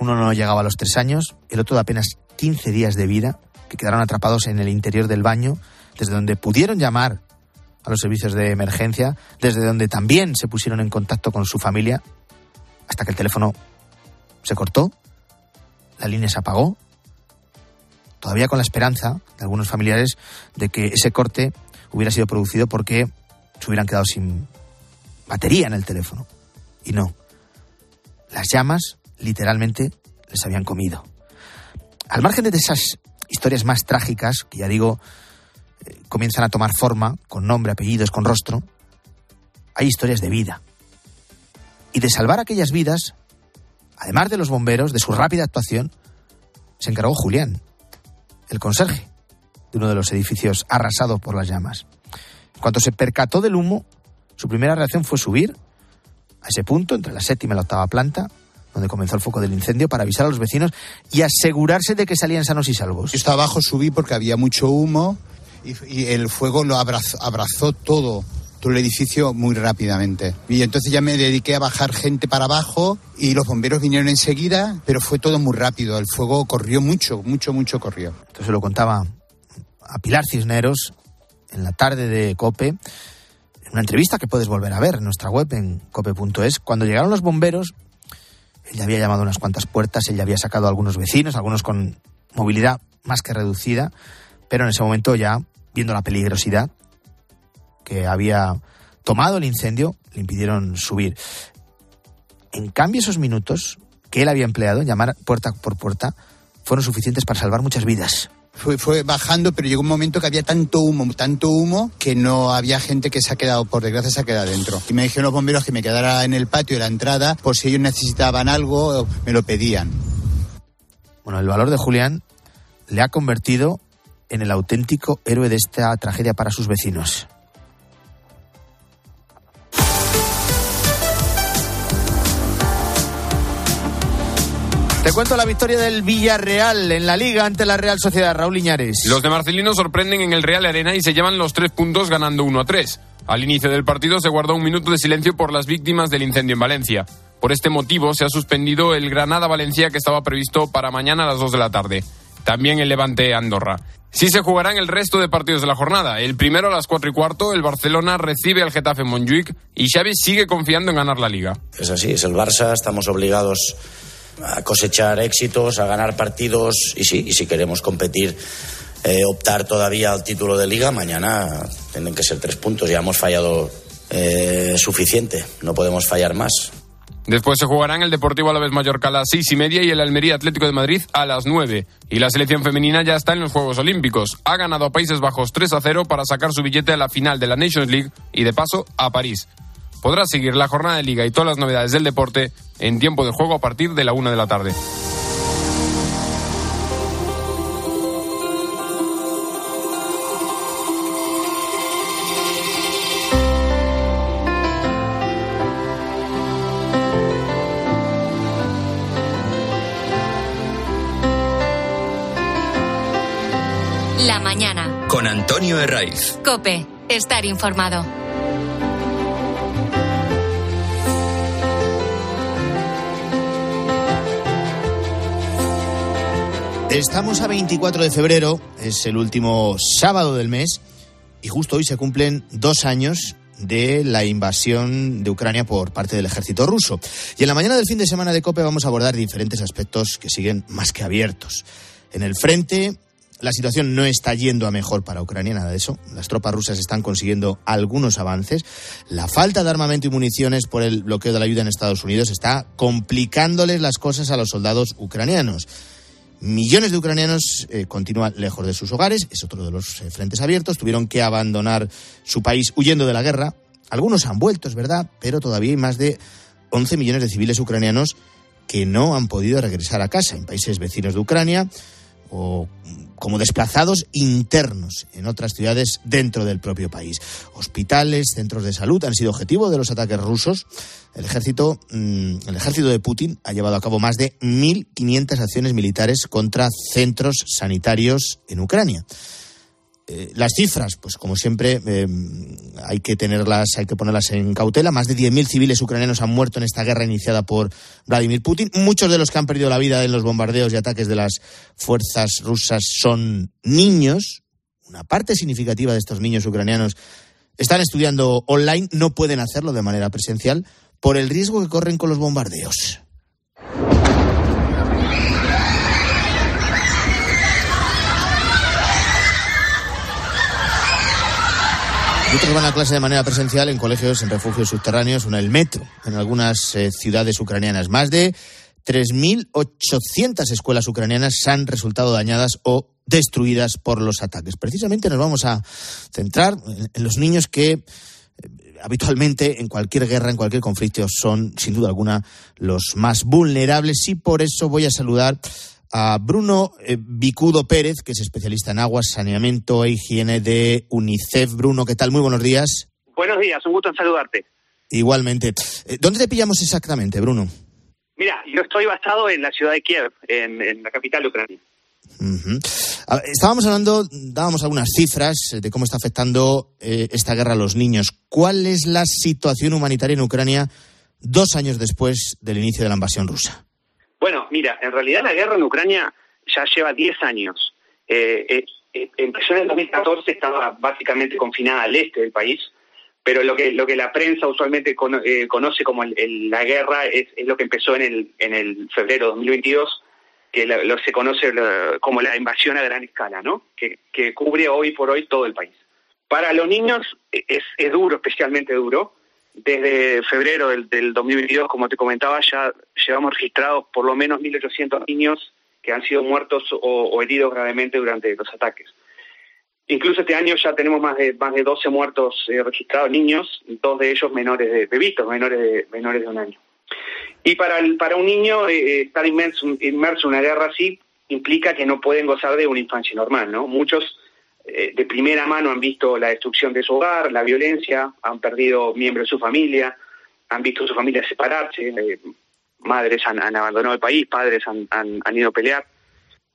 Uno no llegaba a los tres años, el otro de apenas 15 días de vida, que quedaron atrapados en el interior del baño, desde donde pudieron llamar a los servicios de emergencia, desde donde también se pusieron en contacto con su familia, hasta que el teléfono se cortó línea se apagó, todavía con la esperanza de algunos familiares de que ese corte hubiera sido producido porque se hubieran quedado sin batería en el teléfono. Y no. Las llamas literalmente les habían comido. Al margen de esas historias más trágicas, que ya digo, eh, comienzan a tomar forma, con nombre, apellidos, con rostro, hay historias de vida. Y de salvar aquellas vidas además de los bomberos, de su rápida actuación, se encargó Julián, el conserje de uno de los edificios arrasado por las llamas. Cuando se percató del humo, su primera reacción fue subir a ese punto, entre la séptima y la octava planta, donde comenzó el foco del incendio, para avisar a los vecinos y asegurarse de que salían sanos y salvos. Yo estaba abajo, subí porque había mucho humo y, el fuego lo abrazó todo todo el edificio muy rápidamente. Y entonces ya me dediqué a bajar gente para abajo y los bomberos vinieron enseguida, pero fue todo muy rápido. El fuego corrió mucho, mucho, mucho corrió. Entonces lo contaba a Pilar Cisneros en la tarde de COPE, en una entrevista que puedes volver a ver en nuestra web en cope.es. Cuando llegaron los bomberos, él ya había llamado unas cuantas puertas, él ya había sacado a algunos vecinos, algunos con movilidad más que reducida, pero en ese momento ya, viendo la peligrosidad que había tomado el incendio, le impidieron subir. En cambio, esos minutos que él había empleado en llamar puerta por puerta fueron suficientes para salvar muchas vidas. Fue, fue, bajando, pero llegó un momento que había tanto humo, tanto humo, que no había gente que se ha quedado, por desgracia, se ha quedado dentro. Y me dijeron los bomberos que me quedara en el patio de la entrada, por si ellos necesitaban algo, me lo pedían. Bueno, el valor de Julián le ha convertido en el auténtico héroe de esta tragedia para sus vecinos. Te cuento la victoria del Villarreal en la Liga ante la Real Sociedad. Raúl Iñares. Los de Marcelino sorprenden en el Real Arena y se llevan los tres puntos ganando 1 a 3. Al inicio del partido se guardó un minuto de silencio por las víctimas del incendio en Valencia. Por este motivo se ha suspendido el Granada-Valencia que estaba previsto para mañana a las 2 de la tarde. También el Levante-Andorra. Sí se jugarán el resto de partidos de la jornada. El primero a las 4 y cuarto, el Barcelona recibe al Getafe Montjuic y Xavi sigue confiando en ganar la Liga. Es así, es el Barça, estamos obligados a cosechar éxitos, a ganar partidos y sí, y si queremos competir, eh, optar todavía al título de liga, mañana tienen que ser tres puntos. Ya hemos fallado eh, suficiente, no podemos fallar más. Después se jugarán el Deportivo Alavés Mallorca a las seis y media y el Almería Atlético de Madrid a las nueve. Y la selección femenina ya está en los Juegos Olímpicos. Ha ganado a Países Bajos 3 a 0 para sacar su billete a la final de la Nations League y de paso a París. Podrá seguir la jornada de liga y todas las novedades del deporte en tiempo de juego a partir de la una de la tarde. La mañana. Con Antonio Herraiz. Cope. Estar informado. Estamos a 24 de febrero, es el último sábado del mes, y justo hoy se cumplen dos años de la invasión de Ucrania por parte del ejército ruso. Y en la mañana del fin de semana de COPE vamos a abordar diferentes aspectos que siguen más que abiertos. En el frente, la situación no está yendo a mejor para Ucrania, nada de eso. Las tropas rusas están consiguiendo algunos avances. La falta de armamento y municiones por el bloqueo de la ayuda en Estados Unidos está complicándoles las cosas a los soldados ucranianos. Millones de ucranianos eh, continúan lejos de sus hogares, es otro de los eh, frentes abiertos, tuvieron que abandonar su país huyendo de la guerra. Algunos han vuelto, es verdad, pero todavía hay más de 11 millones de civiles ucranianos que no han podido regresar a casa. En países vecinos de Ucrania o como desplazados internos en otras ciudades dentro del propio país. Hospitales, centros de salud han sido objetivo de los ataques rusos. El ejército, mm, el ejército de Putin ha llevado a cabo más de 1.500 acciones militares contra centros sanitarios en Ucrania. Eh, las cifras, pues como siempre, eh, hay que tenerlas, hay que ponerlas en cautela. Más de 10.000 civiles ucranianos han muerto en esta guerra iniciada por Vladimir Putin. Muchos de los que han perdido la vida en los bombardeos y ataques de las fuerzas rusas son niños. Una parte significativa de estos niños ucranianos están estudiando online, no pueden hacerlo de manera presencial por el riesgo que corren con los bombardeos. Otros van a clase de manera presencial en colegios, en refugios subterráneos o en el metro, en algunas eh, ciudades ucranianas. Más de 3.800 escuelas ucranianas han resultado dañadas o destruidas por los ataques. Precisamente nos vamos a centrar en, los niños que eh, habitualmente en cualquier guerra, en cualquier conflicto, son sin duda alguna los más vulnerables y por eso voy a saludar a Bruno eh, Vicudo Pérez, que es especialista en aguas, saneamiento e higiene de UNICEF. Bruno, ¿qué tal? Muy buenos días. Buenos días, un gusto en saludarte. Igualmente. Eh, ¿Dónde te pillamos exactamente, Bruno? Mira, yo estoy basado en la ciudad de Kiev, en, en la capital de Ucrania. Ver, Estábamos hablando, dábamos algunas cifras eh, de cómo está afectando eh, esta guerra a los niños. ¿Cuál es la situación humanitaria en Ucrania dos años después del inicio de la invasión rusa? Bueno, mira, en realidad la guerra en Ucrania ya lleva 10 años. Eh, eh, eh, empezó en el 2014, estaba básicamente confinada al este del país, pero lo que lo que la prensa usualmente cono- eh, conoce como el- la guerra es, lo que empezó en el en el febrero de 2022, que la- lo se conoce como la invasión a gran escala, ¿no? Que, que cubre hoy por hoy todo el país. Para los niños es, es duro, especialmente duro. Desde febrero del, del 2022, como te comentaba, ya llevamos registrados por lo menos 1.800 niños que han sido muertos o, o heridos gravemente durante los ataques. Incluso este año ya tenemos más de más de 12 muertos eh, registrados, niños, dos de ellos menores de bebitos, menores de menores de un año. Y para el, para un niño eh, estar inmerso, inmerso en una guerra así implica que no pueden gozar de una infancia normal, ¿no? Muchos eh, de primera mano han visto la destrucción de su hogar, la violencia, han perdido miembros de su familia, han visto su familia separarse, eh, madres han, han abandonado el país, padres han, han, han ido a pelear.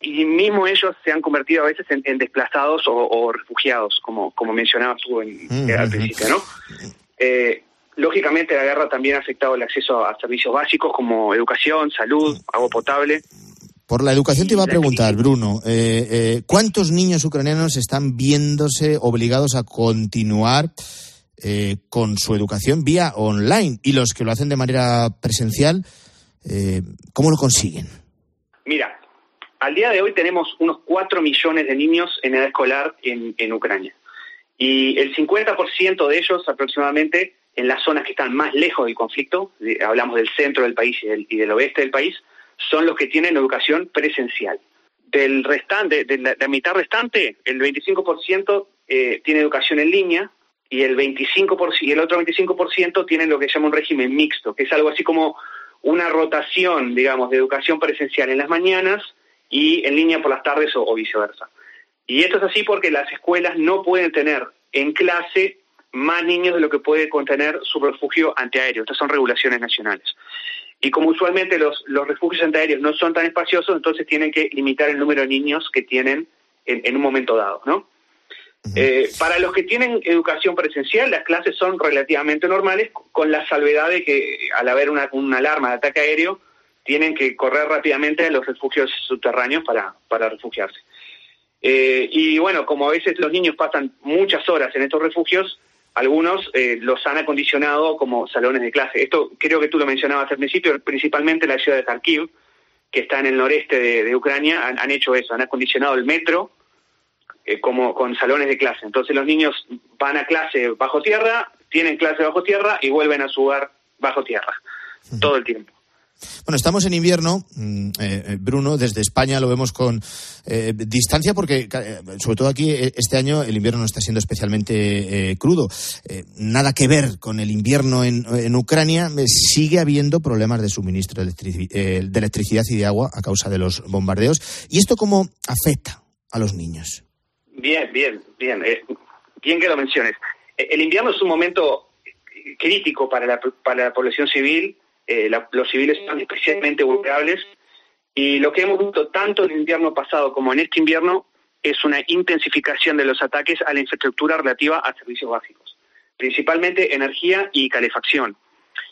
Y mismo ellos se han convertido a veces en, en desplazados o, o refugiados, como, como mencionabas tú en, Mm, eh, al ujú. principio, ¿no? Eh, lógicamente la guerra también ha afectado el acceso a servicios básicos como educación, salud, agua potable. Por la educación te iba a preguntar, Bruno, eh, eh, ¿cuántos niños ucranianos están viéndose obligados a continuar eh, con su educación vía online? Y los que lo hacen de manera presencial, eh, ¿cómo lo consiguen? Mira, al día de hoy tenemos unos 4 millones de niños en edad escolar en, en Ucrania. Y el 50% de ellos aproximadamente en las zonas que están más lejos del conflicto, hablamos del centro del país y del, y del oeste del país, son los que tienen educación presencial. Del restante, de la, mitad restante, el 25% eh, tiene educación en línea y el 25% y el otro 25% tienen lo que se llama un régimen mixto, que es algo así como una rotación, digamos, de educación presencial en las mañanas y en línea por las tardes o, o viceversa. Y esto es así porque las escuelas no pueden tener en clase más niños de lo que puede contener su refugio antiaéreo. Estas son regulaciones nacionales. Y como usualmente los, los refugios antiaéreos no son tan espaciosos, entonces tienen que limitar el número de niños que tienen en, en un momento dado, ¿no? Eh, para los que tienen educación presencial, las clases son relativamente normales, con la salvedad de que al haber una, una alarma de ataque aéreo, tienen que correr rápidamente a los refugios subterráneos para, para refugiarse. Eh, y bueno, como a veces los niños pasan muchas horas en estos refugios, algunos eh, los han acondicionado como salones de clase. Esto creo que tú lo mencionabas al principio, principalmente la ciudad de Kharkiv, que está en el noreste de, de Ucrania, han, han hecho eso, han acondicionado el metro eh, como con salones de clase. Entonces los niños van a clase bajo tierra, tienen clase bajo tierra y vuelven a su hogar bajo tierra todo el tiempo. Bueno, estamos en invierno, mm, eh, eh, Bruno, desde España lo vemos con eh, distancia porque, eh, sobre todo aquí, eh, este año el invierno no está siendo especialmente eh, crudo. Nada que ver con el invierno en, en Ucrania, sigue habiendo problemas de suministro eh, de electricidad y de agua a causa de los bombardeos. ¿Y esto cómo afecta a los niños? Bien, bien, bien. bien que lo menciones. El invierno es un momento crítico para la, para la población civil. Eh, la- los civiles están especialmente vulnerables. Y lo que hemos visto tanto en el invierno pasado como en este invierno es una intensificación de los ataques a la infraestructura relativa a servicios básicos, principalmente energía y calefacción.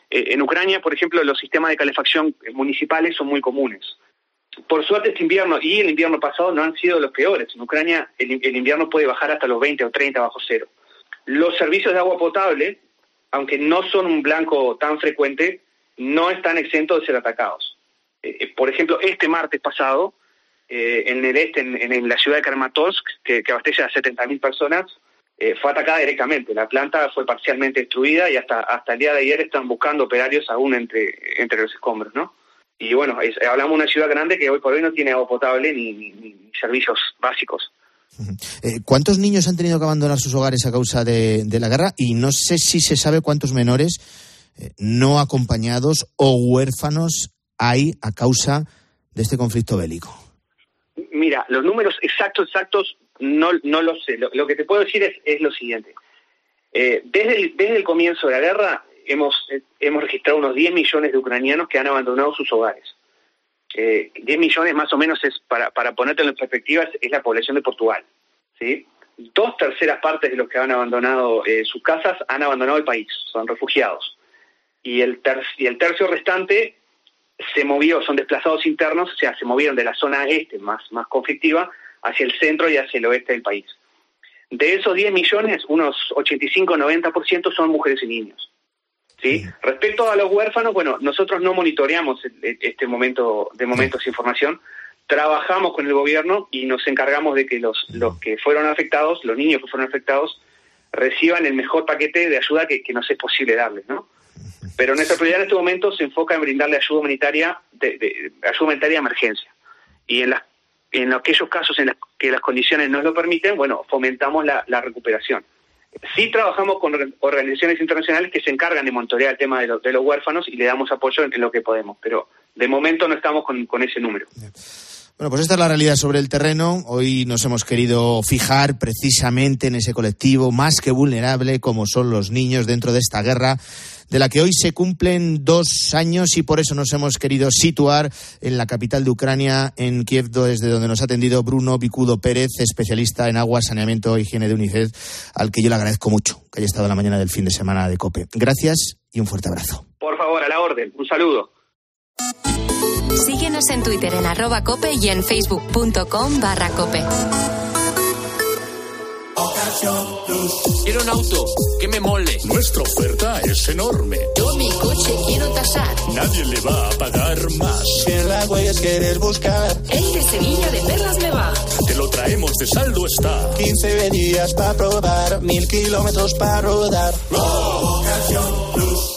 Eh, en Ucrania, por ejemplo, los sistemas de calefacción municipales son muy comunes por suerte este invierno y el invierno pasado no han sido los peores. En Ucrania el, el invierno puede bajar hasta los 20 o 30 bajo cero. Los servicios de agua potable, aunque no son un blanco tan frecuente, no están exentos de ser atacados. Eh, eh, por ejemplo, este martes pasado, eh, en el este, en, la ciudad de Kramatorsk, que, abastece a 70.000 personas, eh, fue atacada directamente. La planta fue parcialmente destruida y hasta, hasta el día de ayer están buscando operarios aún entre, entre los escombros, ¿no? Y bueno, hablamos de una ciudad grande que hoy por hoy no tiene agua potable ni, servicios básicos. ¿Cuántos niños han tenido que abandonar sus hogares a causa de, la guerra? Y no sé si se sabe cuántos menores no acompañados o huérfanos hay a causa de este conflicto bélico. Mira, los números exactos, exactos, no, no los sé. Lo, que te puedo decir es, lo siguiente. Eh, desde, el, desde el comienzo de la guerra hemos, hemos registrado unos 10 millones de ucranianos que han abandonado sus hogares. Eh, 10 millones más o menos es, para, para ponértelo en perspectiva, es, es la población de Portugal. ¿sí? Dos terceras partes de los que han abandonado eh, sus casas han abandonado el país, son refugiados. Y el, ter y el tercio restante se movió, son desplazados internos, o sea, se movieron de la zona este, más, más conflictiva, hacia el centro y hacia el oeste del país. De esos 10 millones, unos 85-90% son mujeres y niños. ¿sí? Respecto a los huérfanos, bueno, nosotros no monitoreamos este momento de momentos de información, trabajamos con el gobierno y nos encargamos de que los, los que fueron afectados, los niños que fueron afectados, reciban el mejor paquete de ayuda que, que nos es posible darles, ¿no? Pero nuestra prioridad en este momento se enfoca en brindarle ayuda humanitaria, de, de, ayuda humanitaria de emergencia. Y en, las, en aquellos casos en los que las condiciones nos lo permiten, bueno, fomentamos la, recuperación. Sí trabajamos con organizaciones internacionales que se encargan de monitorear el tema de, lo, de los huérfanos y le damos apoyo en, lo que podemos, pero de momento no estamos con ese número. Bueno, pues esta es la realidad sobre el terreno. Hoy nos hemos querido fijar precisamente en ese colectivo más que vulnerable como son los niños dentro de esta guerra de la que hoy se cumplen dos años y por eso nos hemos querido situar en la capital de Ucrania, en Kiev, desde donde nos ha atendido Bruno Bicudo Pérez, especialista en agua, saneamiento e higiene de UNICEF, al que yo le agradezco mucho que haya estado en la mañana del fin de semana de COPE. Gracias y un fuerte abrazo. Por favor, a la orden. Un saludo. Síguenos en Twitter en arroba cope y en facebook.com barra cope. Quiero un auto que me mole. Nuestra oferta es enorme. Yo mi coche quiero tasar. Nadie le va a pagar más. Si en la huellas quieres buscar. El de Sevilla de Perlas me va. Te lo traemos de saldo está. 15 días para probar, mil kilómetros para rodar. Ocasión Plus.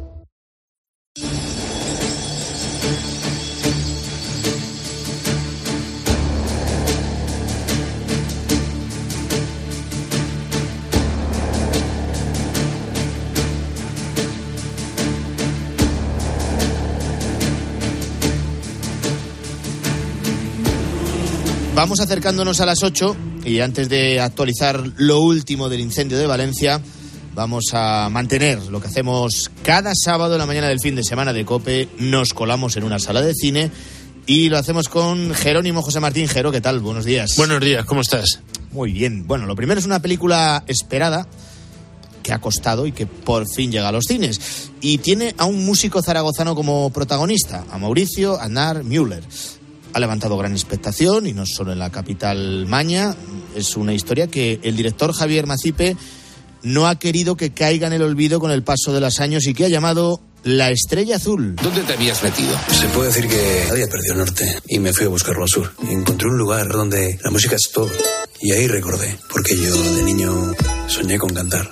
Vamos acercándonos a las 8 y antes de actualizar lo último del incendio de Valencia, vamos a mantener lo que hacemos cada sábado en la mañana del fin de semana de Cope. Nos colamos en una sala de cine y lo hacemos con Jerónimo José Martín Jero. ¿Qué tal? Buenos días. Buenos días, ¿cómo estás? Muy bien. Bueno, lo primero es una película esperada que ha costado y que por fin llega a los cines. Y tiene a un músico zaragozano como protagonista, a Mauricio Anar Müller ha levantado gran expectación y no solo en la capital maña. Es una historia que el director Javier Macipe no ha querido que caiga en el olvido con el paso de los años y que ha llamado La Estrella Azul. ¿Dónde te habías metido? Se puede decir que había perdido el norte y me fui a buscarlo al sur. Y encontré un lugar donde la música es todo. Y ahí recordé, porque yo de niño soñé con cantar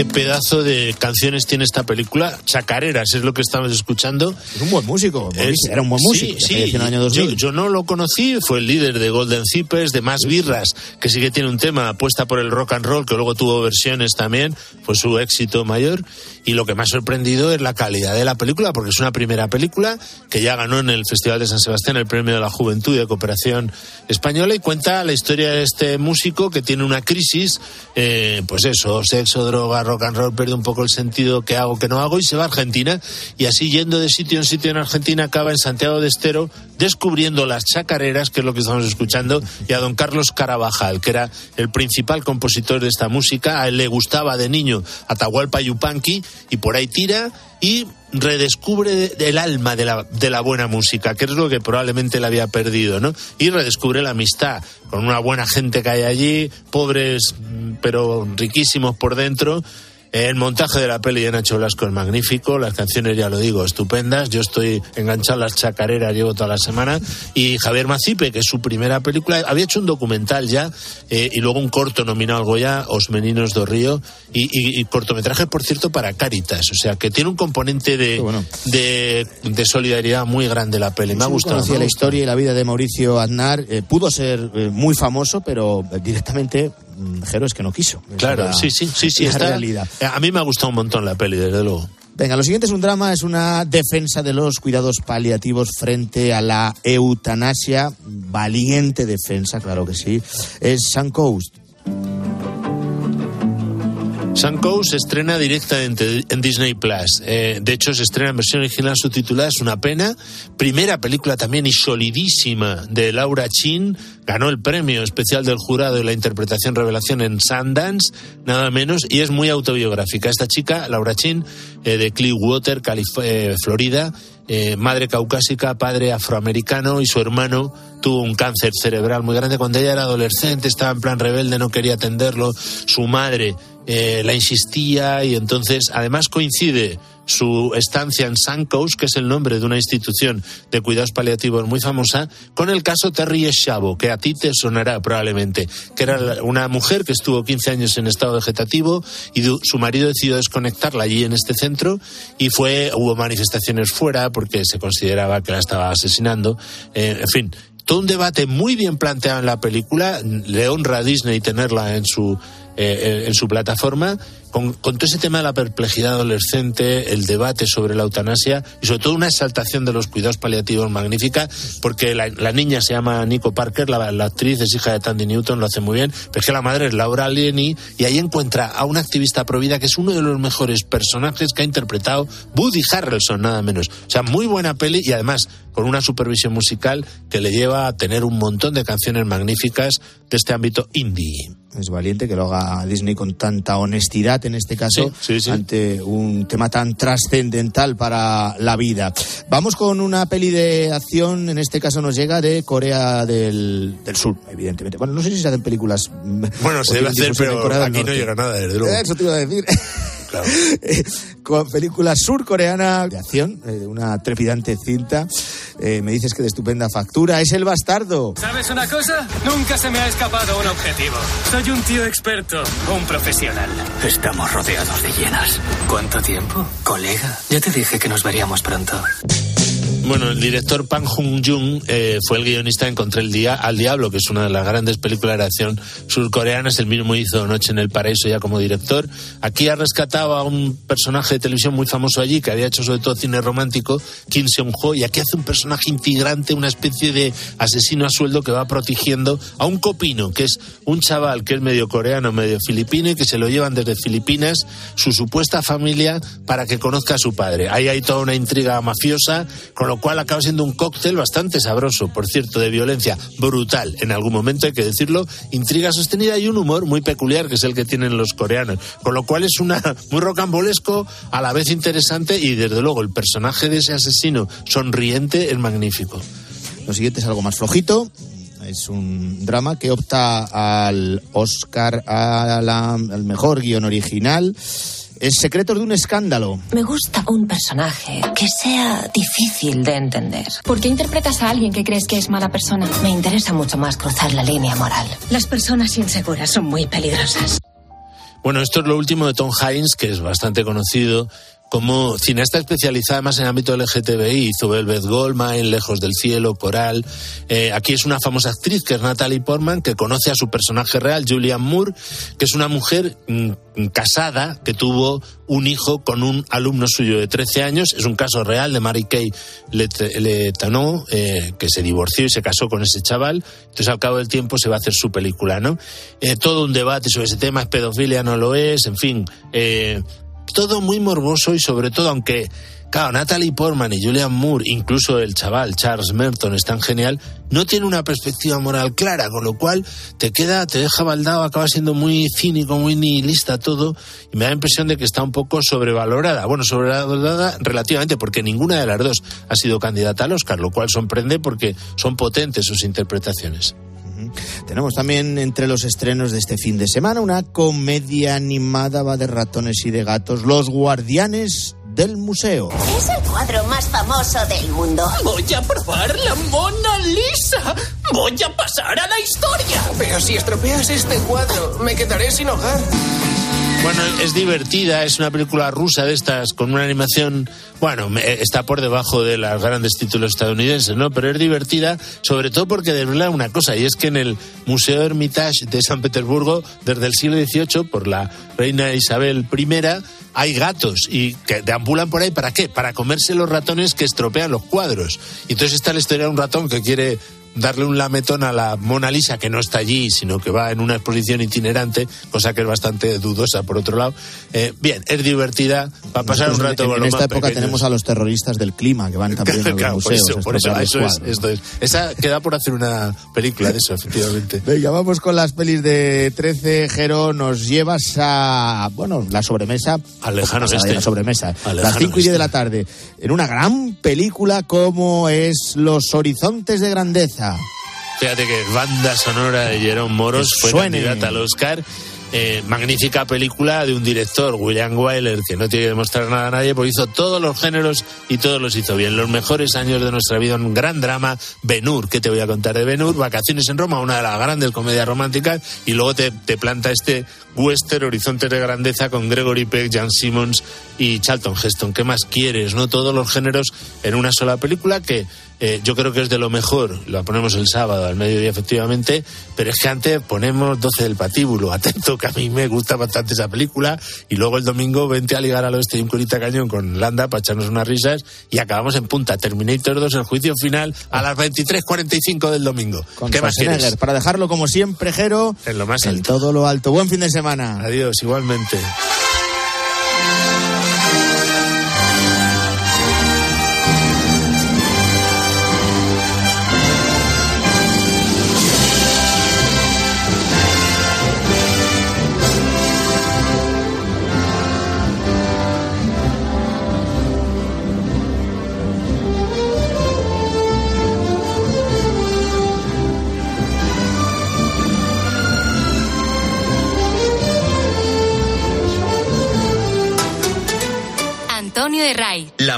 qué pedazo de canciones tiene esta película. Chacareras es lo que estamos escuchando. Es un buen músico. Es, era un buen músico. Sí, sí. En el año 2000. Yo, yo, no lo conocí. Fue el líder de Golden Zippers, de Más Birras, que sí que tiene un tema apuesta por el rock and roll, que luego tuvo versiones también. Fue su éxito mayor. Y lo que me ha sorprendido es la calidad de la película, porque es una primera película que ya ganó en el Festival de San Sebastián el Premio de la Juventud de Cooperación Española y cuenta la historia de este músico que tiene una crisis, eh, pues eso, sexo, droga, rock and roll, pierde un poco el sentido que hago, que no hago y se va a Argentina y así yendo de sitio en sitio en Argentina acaba en Santiago de Estero descubriendo las chacareras, que es lo que estamos escuchando, y a don Carlos Carabajal, que era el principal compositor de esta música, a él le gustaba de niño Atahualpa Yupanqui y por ahí tira y redescubre el alma de la, de la buena música, que es lo que probablemente le había perdido, ¿no? Y redescubre la amistad con una buena gente que hay allí, pobres pero riquísimos por dentro. El montaje de la peli de Nacho Blasco es magnífico, las canciones, ya lo digo, estupendas. Yo estoy enganchado a las chacareras, llevo toda la semana. Y Javier Macipe, que es su primera película, había hecho un documental ya eh, y luego un corto nominado al Goya, Os Meninos do Río, y, y, y cortometraje, por cierto, para Caritas. O sea, que tiene un componente de, de, de solidaridad muy grande la peli. Me ha gustado. Ha la historia y la vida de Mauricio Aznar. Eh, pudo ser eh, muy famoso, pero directamente Jero es que no quiso. Claro, sí, sí, sí, sí. está- realidad. A mí me ha gustado un montón la peli, desde luego. Venga, lo siguiente es un drama, es una defensa de los cuidados paliativos frente a la eutanasia. Valiente defensa, claro que sí. Es Sun Coast. Suncoast se estrena directamente en Disney Plus. Eh, de hecho, se estrena en versión original subtitulada. Es una pena. Primera película también y solidísima de Laura Chin. Ganó el premio especial del jurado de la interpretación revelación en Sundance, nada menos. Y es muy autobiográfica. Esta chica, Laura Chin, eh, de Clearwater, Calif- eh, Florida, eh, madre caucásica, padre afroamericano y su hermano tuvo un cáncer cerebral muy grande cuando ella era adolescente, estaba en plan rebelde, no quería atenderlo, su madre eh, la insistía y entonces además coincide su estancia en Suncoast, que es el nombre de una institución de cuidados paliativos muy famosa, con el caso Terry Eschavo, que a ti te sonará probablemente, que era una mujer que estuvo 15 años en estado vegetativo y su marido decidió desconectarla allí en este centro y fue hubo manifestaciones fuera porque se consideraba que la estaba asesinando. Eh, en fin, todo un debate muy bien planteado en la película. Le honra a Disney tenerla en su, eh, en su plataforma. Con, con todo ese tema de la perplejidad adolescente, el debate sobre la eutanasia y sobre todo una exaltación de los cuidados paliativos magnífica, porque la, niña se llama Nico Parker, la, actriz es hija de Tandy Newton, lo hace muy bien, pero es que la madre es Laura Lieni y ahí encuentra a un activista provida que es uno de los mejores personajes que ha interpretado Woody Harrelson, nada menos. O sea, muy buena peli y además con una supervisión musical que le lleva a tener un montón de canciones magníficas de este ámbito indie. Es valiente que lo haga Disney con tanta honestidad, en este caso, ante un tema tan trascendental para la vida. Vamos con una peli de acción, en este caso nos llega de Corea del, del Sur, evidentemente. Bueno, no sé si se hacen películas. Bueno, se debe hacer, pero aquí no llega nada, desde luego. Eso te iba a decir. con película surcoreana de acción, eh, una trepidante cinta. Eh, me dices que de estupenda factura. Es El Bastardo. ¿Sabes una cosa? Nunca se me ha escapado un objetivo. Soy un tío experto, un profesional. Estamos rodeados de hienas. ¿Cuánto tiempo? Colega, ya te dije que nos veríamos pronto. Bueno, el director Pan Jung-jung eh, fue el guionista de Encontré el día al diablo, que es una de las grandes películas de acción surcoreanas. El mismo hizo Noche en el Paraíso ya como director. Aquí ha rescatado a un personaje de televisión muy famoso allí, que había hecho sobre todo cine romántico, Kim Seung-ho, y aquí hace un personaje integrante, una especie de asesino a sueldo que va protegiendo a un copino, que es un chaval que es medio coreano, medio filipino, y que se lo llevan desde Filipinas, su supuesta familia, para que conozca a su padre. Ahí hay toda una intriga mafiosa, con lo cual acaba siendo un cóctel bastante sabroso, por cierto, de violencia brutal en algún momento, hay que decirlo, intriga sostenida y un humor muy peculiar que es el que tienen los coreanos, con lo cual es una muy rocambolesco, a la vez interesante y desde luego el personaje de ese asesino sonriente es magnífico. Lo siguiente es algo más flojito. Es un drama que opta al Oscar al mejor guion original. Es Secretos de un escándalo. Me gusta un personaje que sea difícil de entender. ¿Por qué interpretas a alguien que crees que es mala persona? Me interesa mucho más cruzar la línea moral. Las personas inseguras son muy peligrosas. Bueno, esto es lo último de Tom Hines, que es bastante conocido como cineasta especializada además en el ámbito LGTBI. Hizo Velvet Goldmine, Lejos del Cielo, Coral. Eh, aquí es una famosa actriz que es Natalie Portman, que conoce a su personaje real, Julianne Moore, que es una mujer mm, casada que tuvo un hijo con un alumno suyo de 13 años. Es un caso real de Mary Kay Let- Letourneau, eh, que se divorció y se casó con ese chaval. Entonces, al cabo del tiempo, se va a hacer su película, ¿no? Eh, todo un debate sobre ese tema, es pedofilia, no lo es, en fin. Todo muy morboso y sobre todo, aunque, claro, Natalie Portman y Julianne Moore, incluso el chaval Charles Merton es tan genial, no tiene una perspectiva moral clara, con lo cual te queda, te deja baldado, acaba siendo muy cínico, muy nihilista todo, y me da la impresión de que está un poco sobrevalorada. Bueno, sobrevalorada relativamente, porque ninguna de las dos ha sido candidata al Oscar, lo cual sorprende porque son potentes sus interpretaciones. Tenemos también entre los estrenos de este fin de semana una comedia animada va de ratones y de gatos, Los Guardianes del Museo. Es el cuadro más famoso del mundo. Voy a probar la Mona Lisa. Voy a pasar a la historia. Pero si estropeas este cuadro, me quedaré sin hogar. Bueno, es divertida, es una película rusa de estas con una animación, bueno, me- está por debajo de los grandes títulos estadounidenses, ¿no? Pero es divertida, sobre todo porque desvela una cosa, y es que en el Museo Hermitage de San Petersburgo, desde el siglo XVIII, por la reina Isabel I, hay gatos y que deambulan por ahí, ¿para qué? Para comerse los ratones que estropean los cuadros. Y entonces está la historia de un ratón que quiere darle un lametón a la Mona Lisa, que no está allí, sino que va en una exposición itinerante, cosa que es bastante dudosa, por otro lado. Eh, bien, es divertida, para pasar un rato en, con en los esta más época pequeños. tenemos a los terroristas del clima que van también a los Claro, por museos. eso, a por eso, es, cuadros. esto es. Esa queda por hacer una película de eso, efectivamente. Venga, vamos con las pelis de 13. Jero, nos llevas a, bueno, la sobremesa. Al lejano oeste. La sobremesa. Las lejano 5 y 10 de la tarde. En una gran película como es Los Horizontes de Grandeza. Fíjate que banda sonora de Jerome Moros Que fue suene. candidata al Oscar. Eh, magnífica película de un director, William Wyler, que no tiene que demostrar nada a nadie, porque hizo todos los géneros y todos los hizo bien. Los mejores años de nuestra vida, un gran drama, Ben-Hur, ¿qué te voy a contar de Ben-Hur? Vacaciones en Roma, una de las grandes comedias románticas, y luego te, te planta este western, Horizontes de Grandeza, con Gregory Peck, Jan Simmons y Charlton Heston. ¿Qué más quieres? ¿No? Todos los géneros en una sola película que eh, yo creo que es de lo mejor. La ponemos el sábado al mediodía, efectivamente, pero es que antes ponemos 12 del patíbulo. Atento, que a mí me gusta bastante esa película. Y luego el domingo vente a ligar al oeste y un curita cañón con Landa para echarnos unas risas. Y acabamos en punta. Terminator 2, el juicio final, a las 23.45 del domingo. Con ¿Qué más quieres? Para dejarlo como siempre, Jero. En lo más En alto. todo lo alto. Buen fin de semana. Adiós, igualmente.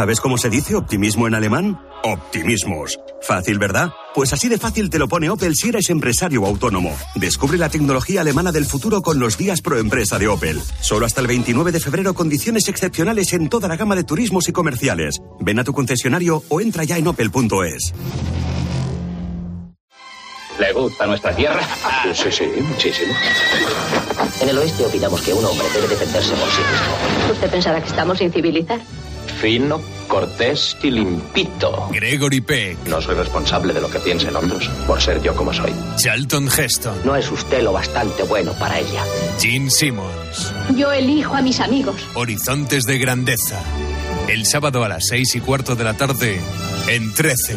¿Sabes cómo se dice optimismo en alemán? Optimismos. Fácil, ¿verdad? Pues así de fácil te lo pone Opel si eres empresario o autónomo. Descubre la tecnología alemana del futuro con los días pro empresa de Opel. Solo hasta el 29 de febrero condiciones excepcionales en toda la gama de turismos y comerciales. Ven a tu concesionario o entra ya en opel.es. ¿Le gusta nuestra tierra? Sí, sí, muchísimo. En el oeste opinamos que un hombre debe defenderse por sí mismo. ¿Usted pensará que estamos sin civilizar? Fino, cortés y limpito. Gregory Peck, No soy responsable de lo que piensen otros, por ser yo como soy. Charlton Heston, No es usted lo bastante bueno para ella. Gene Simmons, Yo elijo a mis amigos. Horizontes de Grandeza. El sábado a las seis y cuarto de la tarde en 13.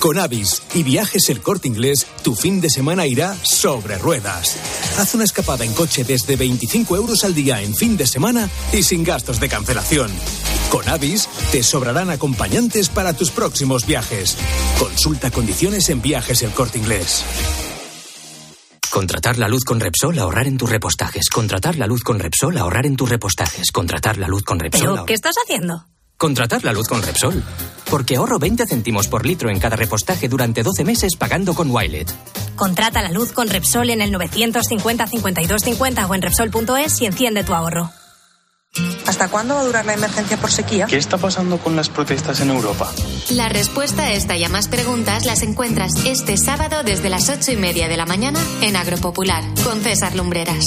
Con Avis y Viajes El Corte Inglés, tu fin de semana irá sobre ruedas. Haz una escapada en coche desde 25 euros al día en fin de semana y sin gastos de cancelación. Con Avis te sobrarán acompañantes para tus próximos viajes. Consulta condiciones en Viajes El Corte Inglés. Contratar la luz con Repsol, ahorrar en tus repostajes. Contratar la luz con Repsol, ahorrar en tus repostajes. Contratar la luz con Repsol. ¿Pero qué estás haciendo? Contratar la luz con Repsol. Porque ahorro 20 céntimos por litro en cada repostaje durante 12 meses pagando con Wilet. Contrata la luz con Repsol en el 950 52 50 o en Repsol.es y enciende tu ahorro. ¿Hasta cuándo va a durar la emergencia por sequía? ¿Qué está pasando con las protestas en Europa? La respuesta a esta y a más preguntas las encuentras este sábado desde las ocho y media de la mañana en Agropopular con César Lumbreras.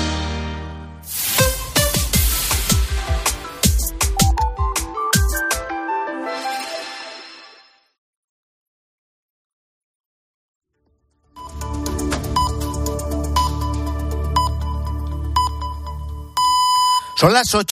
Son las ocho.